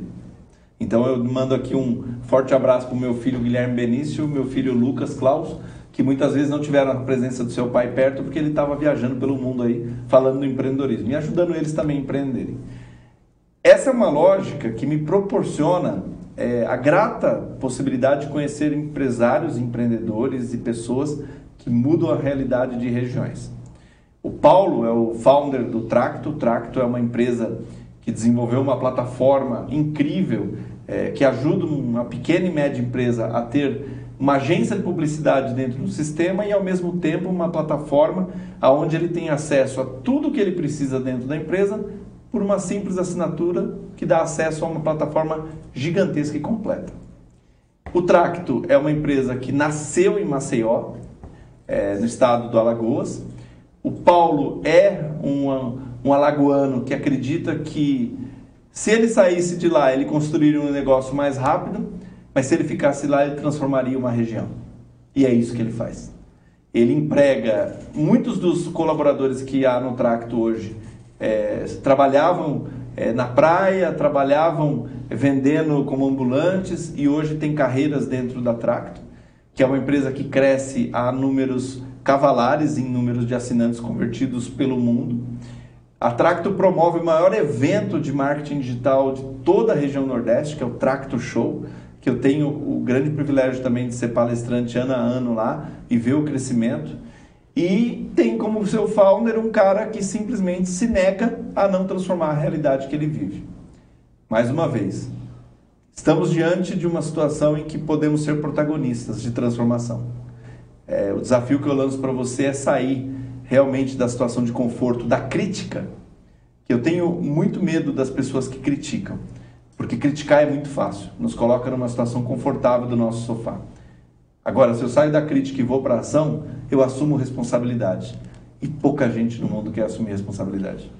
Então, eu mando aqui um forte abraço para o meu filho Guilherme Benício, meu filho Lucas Klaus, que muitas vezes não tiveram a presença do seu pai perto porque ele estava viajando pelo mundo aí falando do empreendedorismo e ajudando eles também a empreenderem. Essa é uma lógica que me proporciona é, a grata possibilidade de conhecer empresários, empreendedores e pessoas que mudam a realidade de regiões. O Paulo é o founder do Tracto. O Tracto é uma empresa que desenvolveu uma plataforma incrível é, que ajuda uma pequena e média empresa a ter uma agência de publicidade dentro do sistema e ao mesmo tempo uma plataforma aonde ele tem acesso a tudo que ele precisa dentro da empresa por uma simples assinatura que dá acesso a uma plataforma gigantesca e completa. O Tracto é uma empresa que nasceu em Maceió, é, no estado do Alagoas. O Paulo é um, um alagoano que acredita que se ele saísse de lá, ele construiria um negócio mais rápido mas se ele ficasse lá, ele transformaria uma região. E é isso que ele faz. Ele emprega muitos dos colaboradores que há no Tracto hoje é, trabalhavam é, na praia, trabalhavam vendendo como ambulantes e hoje tem carreiras dentro da Tracto, que é uma empresa que cresce a números cavalares em números de assinantes convertidos pelo mundo. A Tracto promove o maior evento de marketing digital de toda a região Nordeste, que é o Tracto Show que eu tenho o grande privilégio também de ser palestrante ano a ano lá e ver o crescimento. E tem como seu founder um cara que simplesmente se nega a não transformar a realidade que ele vive. Mais uma vez, estamos diante de uma situação em que podemos ser protagonistas de transformação. É, o desafio que eu lanço para você é sair realmente da situação de conforto, da crítica, eu tenho muito medo das pessoas que criticam. Porque criticar é muito fácil, nos coloca numa situação confortável do nosso sofá. Agora, se eu saio da crítica e vou para a ação, eu assumo responsabilidade. e pouca gente no mundo quer assumir responsabilidade.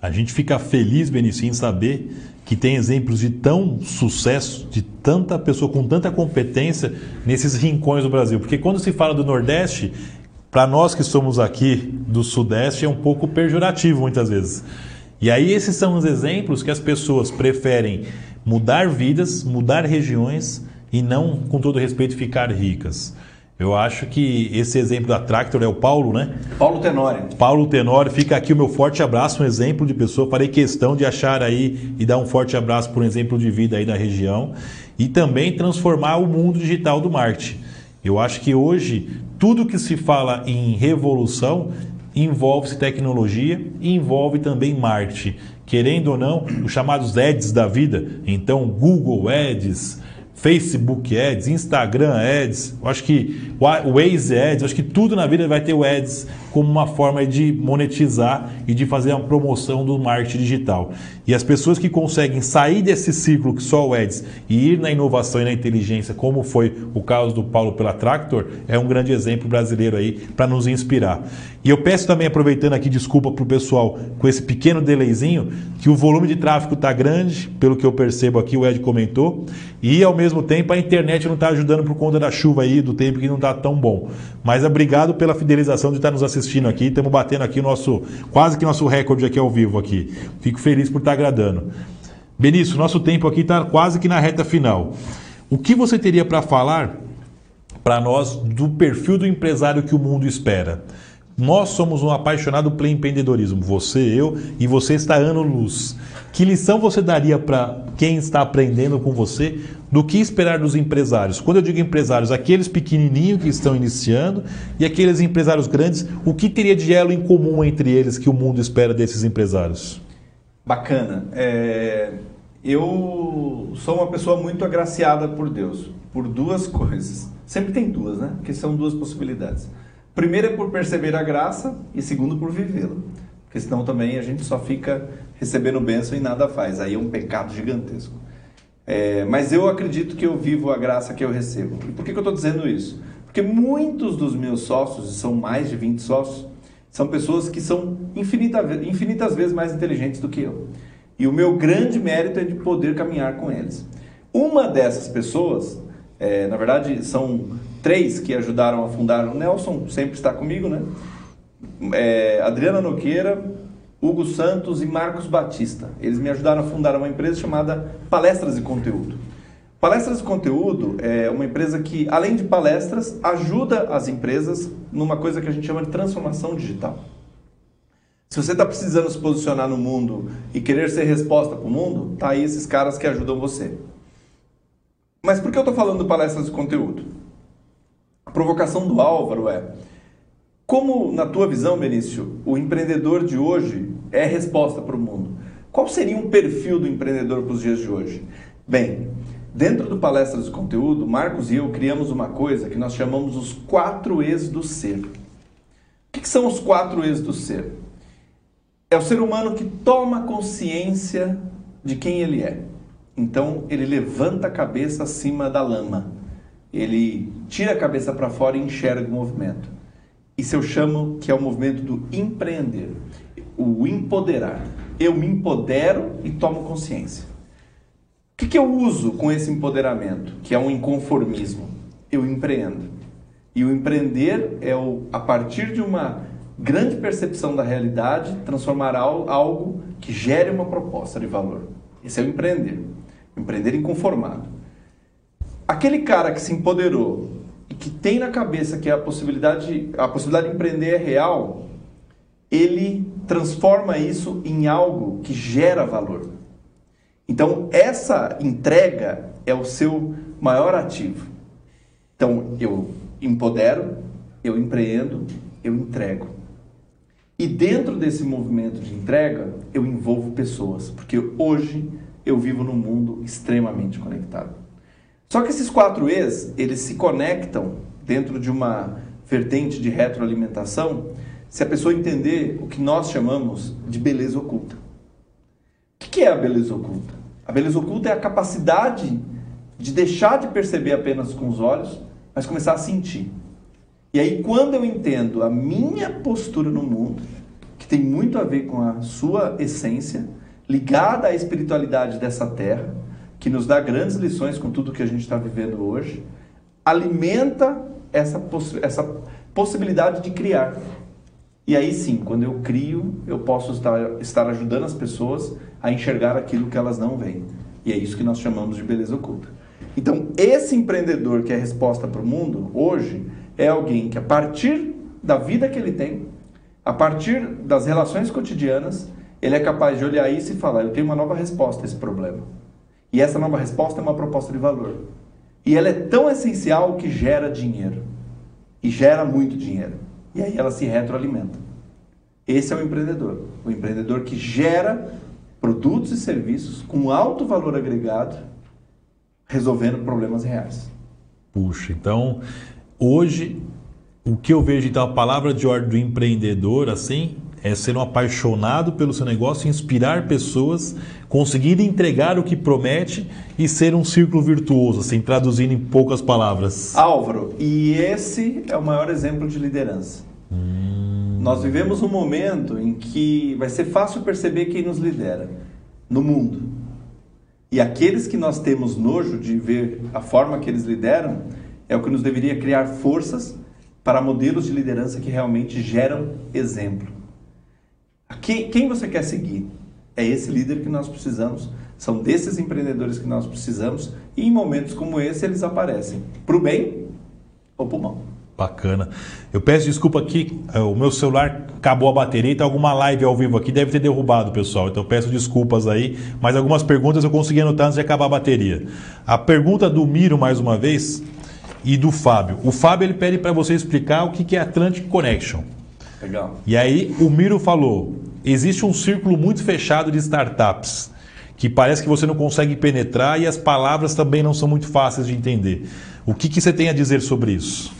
A gente fica feliz, Benício, em saber que tem exemplos de tão sucesso, de tanta pessoa com tanta competência nesses rincões do Brasil. Porque quando se fala do Nordeste, para nós que somos aqui do Sudeste, é um pouco pejorativo muitas vezes. E aí esses são os exemplos que as pessoas preferem mudar vidas, mudar regiões e não, com todo respeito, ficar ricas. Eu acho que esse exemplo da Tractor é o Paulo, né? Paulo Tenório. Paulo Tenório, fica aqui o meu forte abraço, um exemplo de pessoa. Farei questão de achar aí e dar um forte abraço por um exemplo de vida aí da região e também transformar o mundo digital do marketing. Eu acho que hoje tudo que se fala em revolução envolve tecnologia e envolve também marketing. Querendo ou não, os chamados ads da vida, então Google Ads, Facebook Ads, Instagram Ads, eu acho que Waze Ads, eu acho que tudo na vida vai ter o Ads como uma forma de monetizar e de fazer uma promoção do marketing digital. E as pessoas que conseguem sair desse ciclo que só o Ads e ir na inovação e na inteligência, como foi o caso do Paulo pela Tractor, é um grande exemplo brasileiro aí para nos inspirar. E eu peço também, aproveitando aqui, desculpa para o pessoal com esse pequeno delayzinho, que o volume de tráfego está grande, pelo que eu percebo aqui, o Ed comentou, e ao mesmo tempo a internet não está ajudando por conta da chuva aí, do tempo que não está tão bom. Mas obrigado pela fidelização de estar tá nos assistindo aqui, estamos batendo aqui nosso, quase que nosso recorde aqui ao vivo aqui. Fico feliz por estar tá agradando. Benício, nosso tempo aqui está quase que na reta final. O que você teria para falar para nós do perfil do empresário que o mundo espera? Nós somos um apaixonado pelo empreendedorismo, você, eu e você está ano luz. Que lição você daria para quem está aprendendo com você do que esperar dos empresários? Quando eu digo empresários, aqueles pequenininhos que estão iniciando e aqueles empresários grandes, o que teria de elo em comum entre eles que o mundo espera desses empresários? Bacana. É... Eu sou uma pessoa muito agraciada por Deus, por duas coisas. Sempre tem duas, né? Que são duas possibilidades. Primeiro é por perceber a graça e segundo por vivê-la. Porque senão também a gente só fica recebendo bênção e nada faz. Aí é um pecado gigantesco. É, mas eu acredito que eu vivo a graça que eu recebo. E por que, que eu estou dizendo isso? Porque muitos dos meus sócios, e são mais de 20 sócios, são pessoas que são infinita, infinitas vezes mais inteligentes do que eu. E o meu grande mérito é de poder caminhar com eles. Uma dessas pessoas, é, na verdade, são três que ajudaram a fundar o Nelson, sempre está comigo, né? É, Adriana Noqueira, Hugo Santos e Marcos Batista. Eles me ajudaram a fundar uma empresa chamada Palestras e Conteúdo. Palestras e Conteúdo é uma empresa que, além de palestras, ajuda as empresas numa coisa que a gente chama de transformação digital. Se você está precisando se posicionar no mundo e querer ser resposta para o mundo, tá aí esses caras que ajudam você. Mas por que eu estou falando palestras de conteúdo? A provocação do Álvaro é: como, na tua visão, Benício, o empreendedor de hoje é resposta para o mundo? Qual seria um perfil do empreendedor para os dias de hoje? Bem, dentro do Palestras de Conteúdo, Marcos e eu criamos uma coisa que nós chamamos os quatro E's do ser. O que, que são os quatro E's do ser? É o ser humano que toma consciência de quem ele é. Então, ele levanta a cabeça acima da lama ele tira a cabeça para fora e enxerga o movimento. Isso eu chamo que é o movimento do empreender, o empoderar. Eu me empodero e tomo consciência. O que, que eu uso com esse empoderamento, que é um inconformismo? Eu empreendo. E o empreender é o, a partir de uma grande percepção da realidade, transformar algo que gere uma proposta de valor. Esse é o empreender. Empreender inconformado. Aquele cara que se empoderou e que tem na cabeça que a possibilidade, a possibilidade de empreender é real, ele transforma isso em algo que gera valor. Então, essa entrega é o seu maior ativo. Então, eu empodero, eu empreendo, eu entrego. E dentro desse movimento de entrega, eu envolvo pessoas, porque hoje eu vivo num mundo extremamente conectado. Só que esses quatro E's, eles se conectam dentro de uma vertente de retroalimentação se a pessoa entender o que nós chamamos de beleza oculta. O que é a beleza oculta? A beleza oculta é a capacidade de deixar de perceber apenas com os olhos, mas começar a sentir. E aí, quando eu entendo a minha postura no mundo, que tem muito a ver com a sua essência, ligada à espiritualidade dessa terra, que nos dá grandes lições com tudo que a gente está vivendo hoje, alimenta essa, essa possibilidade de criar. E aí sim, quando eu crio, eu posso estar, estar ajudando as pessoas a enxergar aquilo que elas não veem. E é isso que nós chamamos de beleza oculta. Então, esse empreendedor que é resposta para o mundo, hoje, é alguém que, a partir da vida que ele tem, a partir das relações cotidianas, ele é capaz de olhar isso e falar: eu tenho uma nova resposta a esse problema. E essa nova resposta é uma proposta de valor. E ela é tão essencial que gera dinheiro. E gera muito dinheiro. E aí ela se retroalimenta. Esse é o empreendedor. O empreendedor que gera produtos e serviços com alto valor agregado, resolvendo problemas reais. Puxa, então hoje o que eu vejo então a palavra de ordem do empreendedor assim é ser um apaixonado pelo seu negócio, inspirar pessoas, conseguir entregar o que promete e ser um círculo virtuoso, assim, traduzindo em poucas palavras. Álvaro, e esse é o maior exemplo de liderança. Hum. Nós vivemos um momento em que vai ser fácil perceber quem nos lidera no mundo. E aqueles que nós temos nojo de ver a forma que eles lideram é o que nos deveria criar forças para modelos de liderança que realmente geram exemplo. Quem, quem você quer seguir? É esse líder que nós precisamos. São desses empreendedores que nós precisamos. E em momentos como esse, eles aparecem para o bem ou para o mal. Bacana. Eu peço desculpa aqui, é, o meu celular acabou a bateria, então alguma live ao vivo aqui deve ter derrubado, pessoal. Então peço desculpas aí, mas algumas perguntas eu consegui anotar antes de acabar a bateria. A pergunta do Miro, mais uma vez, e do Fábio. O Fábio ele pede para você explicar o que é Atlantic Connection. Legal. E aí o Miro falou: existe um círculo muito fechado de startups que parece que você não consegue penetrar e as palavras também não são muito fáceis de entender. O que, que você tem a dizer sobre isso?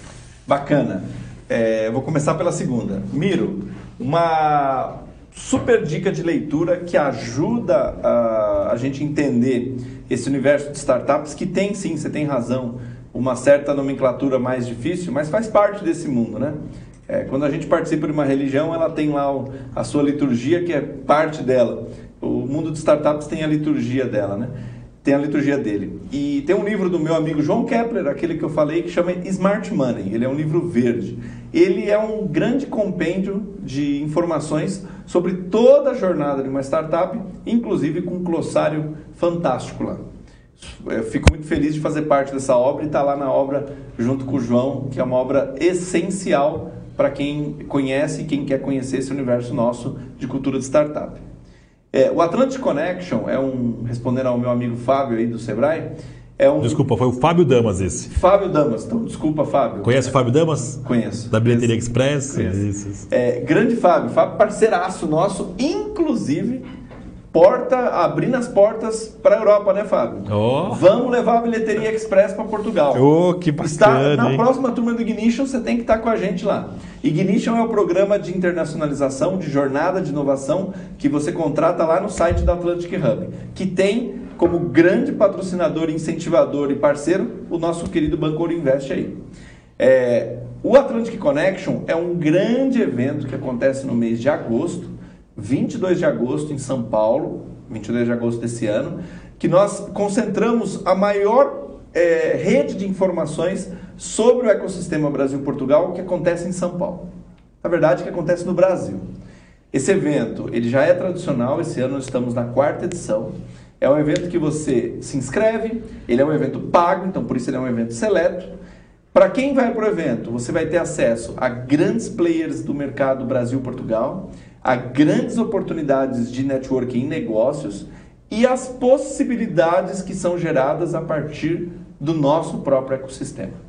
Bacana. É, vou começar pela segunda. Miro, uma super dica de leitura que ajuda a, a gente entender esse universo de startups que tem sim, você tem razão, uma certa nomenclatura mais difícil, mas faz parte desse mundo, né? É, quando a gente participa de uma religião, ela tem lá o, a sua liturgia que é parte dela. O mundo de startups tem a liturgia dela, né? Tem a liturgia dele. E tem um livro do meu amigo João Kepler, aquele que eu falei, que chama Smart Money. Ele é um livro verde. Ele é um grande compêndio de informações sobre toda a jornada de uma startup, inclusive com um glossário fantástico lá. Eu fico muito feliz de fazer parte dessa obra e estar tá lá na obra junto com o João, que é uma obra essencial para quem conhece e quem quer conhecer esse universo nosso de cultura de startup. É, o Atlantic Connection é um, respondendo ao meu amigo Fábio aí do Sebrae, é um... Desculpa, foi o Fábio Damas esse. Fábio Damas, então desculpa, Fábio. Conhece o Fábio Damas? Conheço. Da Bilheteria Express? Conheço. Isso. É, grande Fábio, Fábio parceiraço nosso, inclusive porta, abrindo as portas para a Europa, né, Fábio? Oh. Vamos levar a bilheteria express para Portugal. Oh, que bacana, Está na hein? próxima turma do Ignition, você tem que estar com a gente lá. Ignition é o programa de internacionalização, de jornada de inovação que você contrata lá no site da Atlantic Hub, que tem como grande patrocinador, incentivador e parceiro o nosso querido Banco Ouro Invest aí. É, o Atlantic Connection é um grande evento que acontece no mês de agosto 22 de agosto em São Paulo, 22 de agosto desse ano, que nós concentramos a maior é, rede de informações sobre o ecossistema Brasil-Portugal que acontece em São Paulo. Na verdade, que acontece no Brasil. Esse evento, ele já é tradicional, esse ano nós estamos na quarta edição. É um evento que você se inscreve, ele é um evento pago, então por isso ele é um evento seleto. Para quem vai para o evento, você vai ter acesso a grandes players do mercado Brasil-Portugal, a grandes oportunidades de networking em negócios e as possibilidades que são geradas a partir do nosso próprio ecossistema.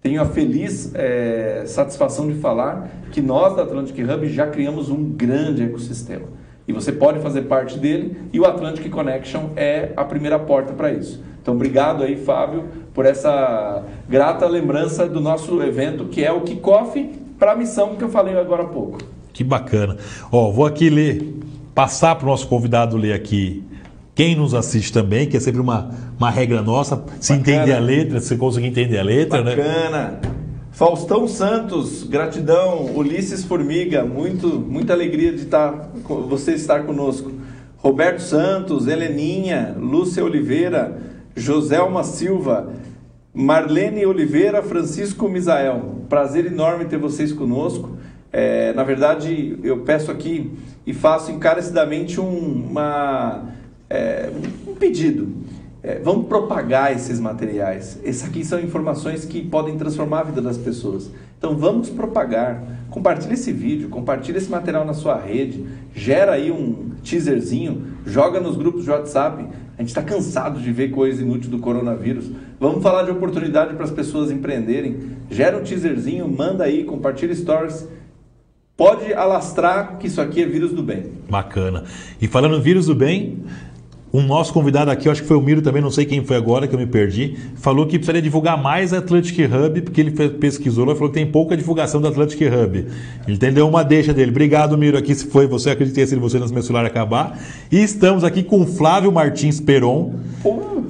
Tenho a feliz é, satisfação de falar que nós da Atlantic Hub já criamos um grande ecossistema. E você pode fazer parte dele e o Atlantic Connection é a primeira porta para isso. Então, obrigado aí, Fábio, por essa grata lembrança do nosso evento, que é o kickoff para a missão que eu falei agora há pouco. Que bacana. Ó, vou aqui ler, passar para o nosso convidado ler aqui quem nos assiste também, que é sempre uma, uma regra nossa, se Bacana. entender a letra, se conseguir entender a letra, Bacana. né? Bacana. Faustão Santos, gratidão. Ulisses Formiga, muito, muita alegria de estar, você estar conosco. Roberto Santos, Heleninha, Lúcia Oliveira, Joselma Silva, Marlene Oliveira, Francisco Misael. Prazer enorme ter vocês conosco. É, na verdade, eu peço aqui e faço encarecidamente um, uma, é, um pedido. É, vamos propagar esses materiais. Essas aqui são informações que podem transformar a vida das pessoas. Então vamos propagar. Compartilhe esse vídeo, compartilhe esse material na sua rede, gera aí um teaserzinho, joga nos grupos de WhatsApp. A gente está cansado de ver coisa inútil do coronavírus. Vamos falar de oportunidade para as pessoas empreenderem. Gera um teaserzinho, manda aí, compartilha stories pode alastrar que isso aqui é vírus do bem. Bacana. E falando vírus do bem, um nosso convidado aqui, acho que foi o Miro também, não sei quem foi agora, que eu me perdi, falou que precisaria divulgar mais a Atlantic Hub, porque ele pesquisou lá e falou que tem pouca divulgação da Atlantic Hub. Ele entendeu uma deixa dele. Obrigado, Miro, aqui se foi você, acredito que você no meu celular acabar. E estamos aqui com o Flávio Martins Peron,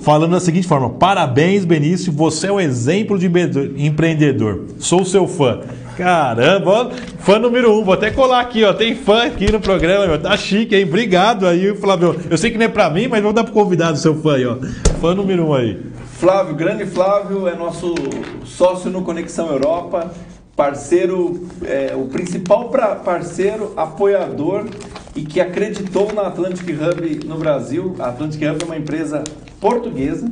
falando da seguinte forma: Parabéns, Benício, você é um exemplo de empreendedor. Sou seu fã. Caramba, fã número um. Vou até colar aqui, ó. Tem fã aqui no programa, meu. Tá chique, hein? Obrigado aí, Flávio. Eu sei que não é pra mim, mas vamos dar pro convidado seu fã aí, ó. Fã número um aí. Flávio, grande Flávio, é nosso sócio no Conexão Europa, parceiro, é, o principal pra, parceiro, apoiador e que acreditou na Atlantic Hub no Brasil. A Atlantic Hub é uma empresa portuguesa.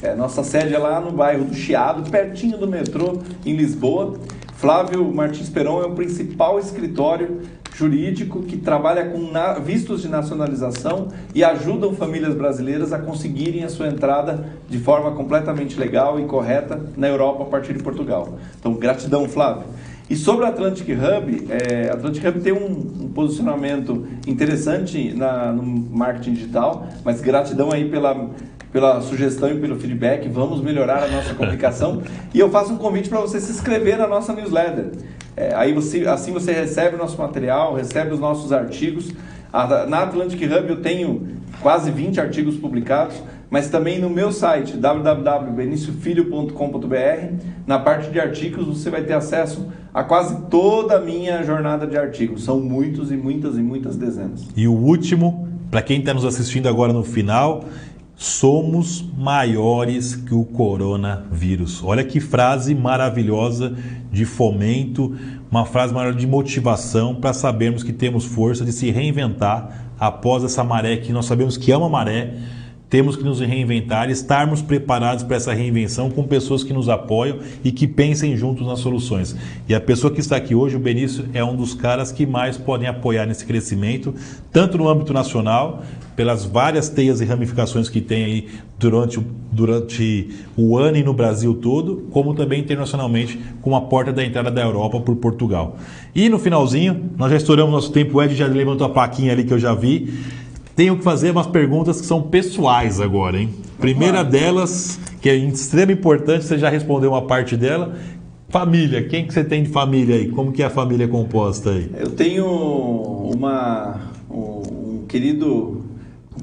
É, nossa sede é lá no bairro do Chiado, pertinho do metrô, em Lisboa. Flávio Martins Peron é o principal escritório jurídico que trabalha com vistos de nacionalização e ajudam famílias brasileiras a conseguirem a sua entrada de forma completamente legal e correta na Europa a partir de Portugal. Então, gratidão, Flávio. E sobre a Atlantic Hub, é, Atlantic Hub tem um, um posicionamento interessante na, no marketing digital, mas gratidão aí pela pela sugestão e pelo feedback. Vamos melhorar a nossa comunicação. e eu faço um convite para você se inscrever na nossa newsletter. É, aí você, assim você recebe o nosso material, recebe os nossos artigos. Na Atlantic Hub eu tenho quase 20 artigos publicados, mas também no meu site www.beniciofilho.com.br, na parte de artigos você vai ter acesso a quase toda a minha jornada de artigos. São muitos e muitas e muitas dezenas. E o último, para quem está nos assistindo agora no final, somos maiores que o coronavírus. Olha que frase maravilhosa de fomento, uma frase maior de motivação para sabermos que temos força de se reinventar após essa maré que nós sabemos que é uma maré temos que nos reinventar, estarmos preparados para essa reinvenção com pessoas que nos apoiam e que pensem juntos nas soluções. E a pessoa que está aqui hoje, o Benício, é um dos caras que mais podem apoiar nesse crescimento, tanto no âmbito nacional, pelas várias teias e ramificações que tem aí durante, durante o ano e no Brasil todo, como também internacionalmente, com a porta da entrada da Europa por Portugal. E no finalzinho, nós já estouramos nosso tempo, o Ed já levantou a plaquinha ali que eu já vi tenho que fazer umas perguntas que são pessoais agora, hein? Primeira delas, que é de extrema importância, você já respondeu uma parte dela. Família, quem que você tem de família aí? Como que é a família composta aí? Eu tenho uma um, um querido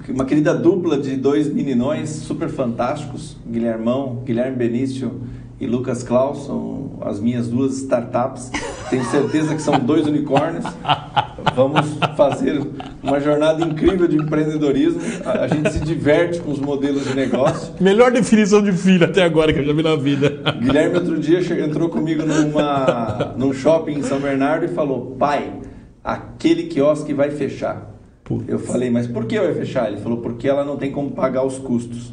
uma querida dupla de dois meninões super fantásticos, Guilhermão, Guilherme Benício e Lucas Klaus, são as minhas duas startups. Tenho certeza que são dois unicórnios. Vamos fazer uma jornada incrível de empreendedorismo. A gente se diverte com os modelos de negócio. Melhor definição de filho até agora que eu já vi na vida. Guilherme outro dia entrou comigo numa, num shopping em São Bernardo e falou: pai, aquele quiosque vai fechar. Putz. Eu falei, mas por que vai fechar? Ele falou, porque ela não tem como pagar os custos.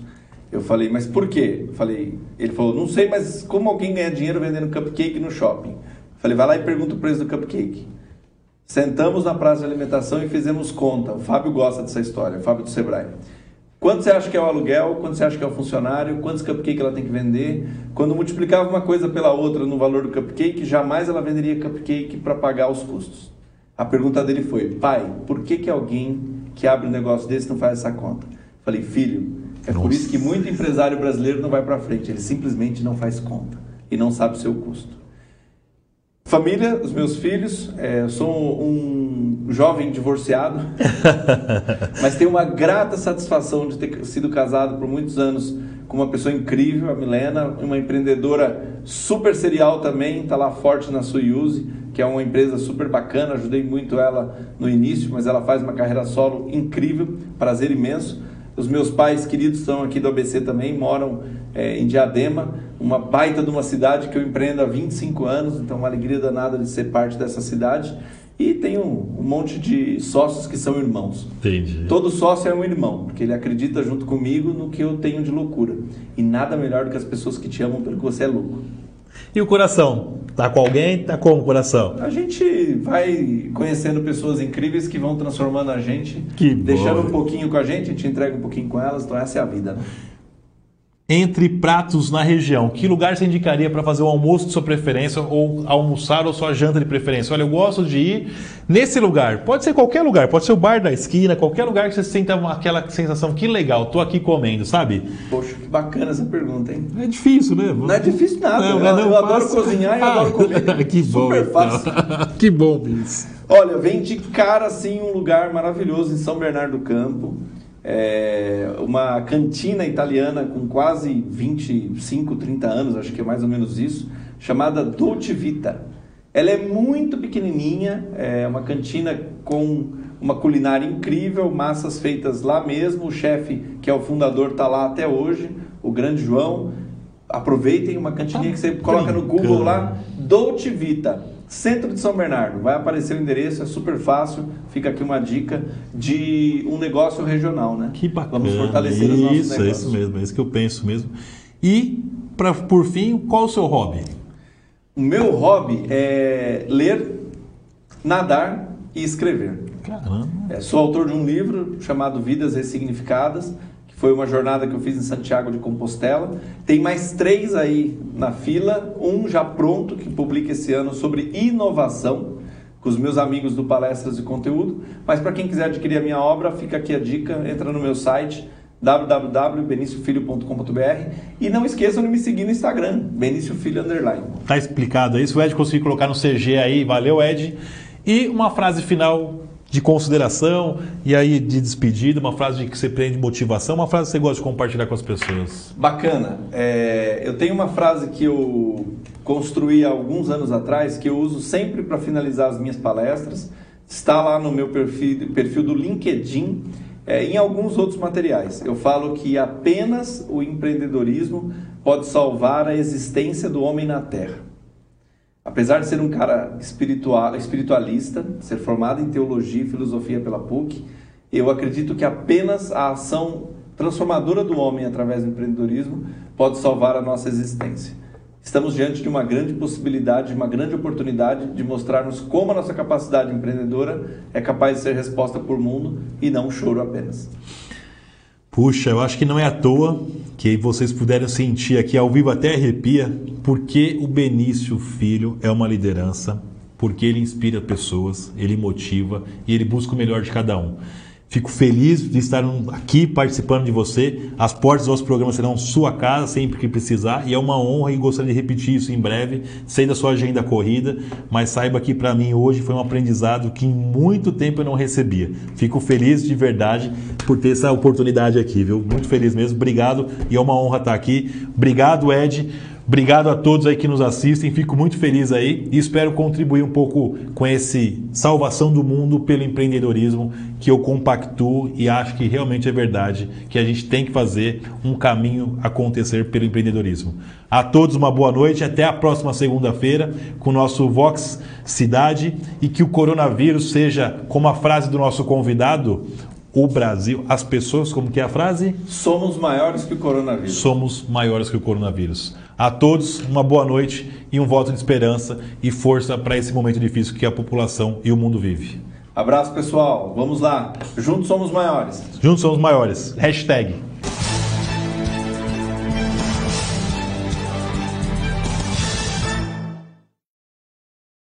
Eu falei, mas por quê? Eu falei, ele falou, não sei, mas como alguém ganha dinheiro vendendo cupcake no shopping? Eu falei, vai lá e pergunta o preço do cupcake. Sentamos na praça de alimentação e fizemos conta. O Fábio gosta dessa história, o Fábio do Sebrae. Quanto você acha que é o aluguel? Quanto você acha que é o funcionário? Quantos cupcakes ela tem que vender? Quando multiplicava uma coisa pela outra no valor do cupcake, jamais ela venderia cupcake para pagar os custos. A pergunta dele foi: pai, por que, que alguém que abre um negócio desse não faz essa conta? Falei, filho, é Nossa. por isso que muito empresário brasileiro não vai para frente. Ele simplesmente não faz conta e não sabe o seu custo. Família, os meus filhos, é, sou um jovem divorciado, mas tenho uma grata satisfação de ter sido casado por muitos anos com uma pessoa incrível, a Milena, uma empreendedora super serial também, está lá forte na Soyuz, que é uma empresa super bacana, ajudei muito ela no início, mas ela faz uma carreira solo incrível, prazer imenso. Os meus pais queridos são aqui do ABC também, moram é, em Diadema, uma baita de uma cidade que eu empreendo há 25 anos, então uma alegria danada de ser parte dessa cidade. E tem um, um, monte de sócios que são irmãos. Entendi. Todo sócio é um irmão, porque ele acredita junto comigo no que eu tenho de loucura. E nada melhor do que as pessoas que te amam pelo que você é louco. E o coração? Tá com alguém? Tá como o coração? A gente vai conhecendo pessoas incríveis que vão transformando a gente, que deixando bom. um pouquinho com a gente, a gente entrega um pouquinho com elas, então essa é a vida, né? Entre pratos na região, que lugar você indicaria para fazer o almoço de sua preferência ou almoçar ou sua janta de preferência? Olha, eu gosto de ir nesse lugar. Pode ser qualquer lugar, pode ser o bar da esquina, qualquer lugar que você sinta aquela sensação que legal, tô aqui comendo, sabe? Poxa, que bacana essa pergunta, hein? É difícil, né? Não é difícil nada. Não, eu, não, eu adoro cozinhar e ah, adoro comer. que bom. Super fácil. que bom isso. Olha, vem de cara assim um lugar maravilhoso em São Bernardo do Campo é, uma cantina italiana com quase 25, 30 anos, acho que é mais ou menos isso, chamada Dolce Vita. Ela é muito pequenininha, é uma cantina com uma culinária incrível, massas feitas lá mesmo. O chefe, que é o fundador, está lá até hoje, o grande João. Aproveitem uma cantininha que você coloca no Google lá, Dolce Vita. Centro de São Bernardo, vai aparecer o endereço, é super fácil. Fica aqui uma dica de um negócio regional, né? Que bacana. Vamos fortalecer os nossos isso, negócios. É isso mesmo, é isso que eu penso mesmo. E, pra, por fim, qual o seu hobby? O meu hobby é ler, nadar e escrever. Caramba. É, sou autor de um livro chamado Vidas Ressignificadas foi uma jornada que eu fiz em Santiago de Compostela. Tem mais três aí na fila, um já pronto, que publica esse ano sobre inovação, com os meus amigos do Palestras e Conteúdo. Mas para quem quiser adquirir a minha obra, fica aqui a dica, entra no meu site www.beniciofilho.com.br e não esqueçam de me seguir no Instagram, Benício Filho Underline. Tá explicado se o Ed conseguir colocar no CG aí, valeu Ed. E uma frase final de consideração e aí de despedida, uma frase que você prende motivação, uma frase que você gosta de compartilhar com as pessoas. Bacana. É, eu tenho uma frase que eu construí há alguns anos atrás, que eu uso sempre para finalizar as minhas palestras. Está lá no meu perfil, perfil do LinkedIn, é, em alguns outros materiais. Eu falo que apenas o empreendedorismo pode salvar a existência do homem na Terra. Apesar de ser um cara espiritual, espiritualista, ser formado em teologia e filosofia pela PUC, eu acredito que apenas a ação transformadora do homem através do empreendedorismo pode salvar a nossa existência. Estamos diante de uma grande possibilidade, uma grande oportunidade de mostrarmos como a nossa capacidade empreendedora é capaz de ser resposta por mundo e não um choro apenas. Puxa, eu acho que não é à toa que vocês puderam sentir aqui ao vivo até arrepia, porque o Benício Filho é uma liderança, porque ele inspira pessoas, ele motiva e ele busca o melhor de cada um. Fico feliz de estar aqui participando de você. As portas do nosso programa serão sua casa sempre que precisar e é uma honra e gostaria de repetir isso em breve. Sei da sua agenda corrida, mas saiba que para mim hoje foi um aprendizado que em muito tempo eu não recebia. Fico feliz de verdade por ter essa oportunidade aqui, viu? Muito feliz mesmo. Obrigado e é uma honra estar aqui. Obrigado, Ed. Obrigado a todos aí que nos assistem, fico muito feliz aí e espero contribuir um pouco com esse salvação do mundo pelo empreendedorismo que eu compactuo e acho que realmente é verdade que a gente tem que fazer um caminho acontecer pelo empreendedorismo. A todos uma boa noite, até a próxima segunda-feira com o nosso Vox Cidade e que o coronavírus seja, como a frase do nosso convidado, o Brasil, as pessoas, como que é a frase? Somos maiores que o coronavírus. Somos maiores que o coronavírus. A todos, uma boa noite e um voto de esperança e força para esse momento difícil que a população e o mundo vive. Abraço, pessoal. Vamos lá. Juntos somos maiores. Juntos somos maiores. Hashtag.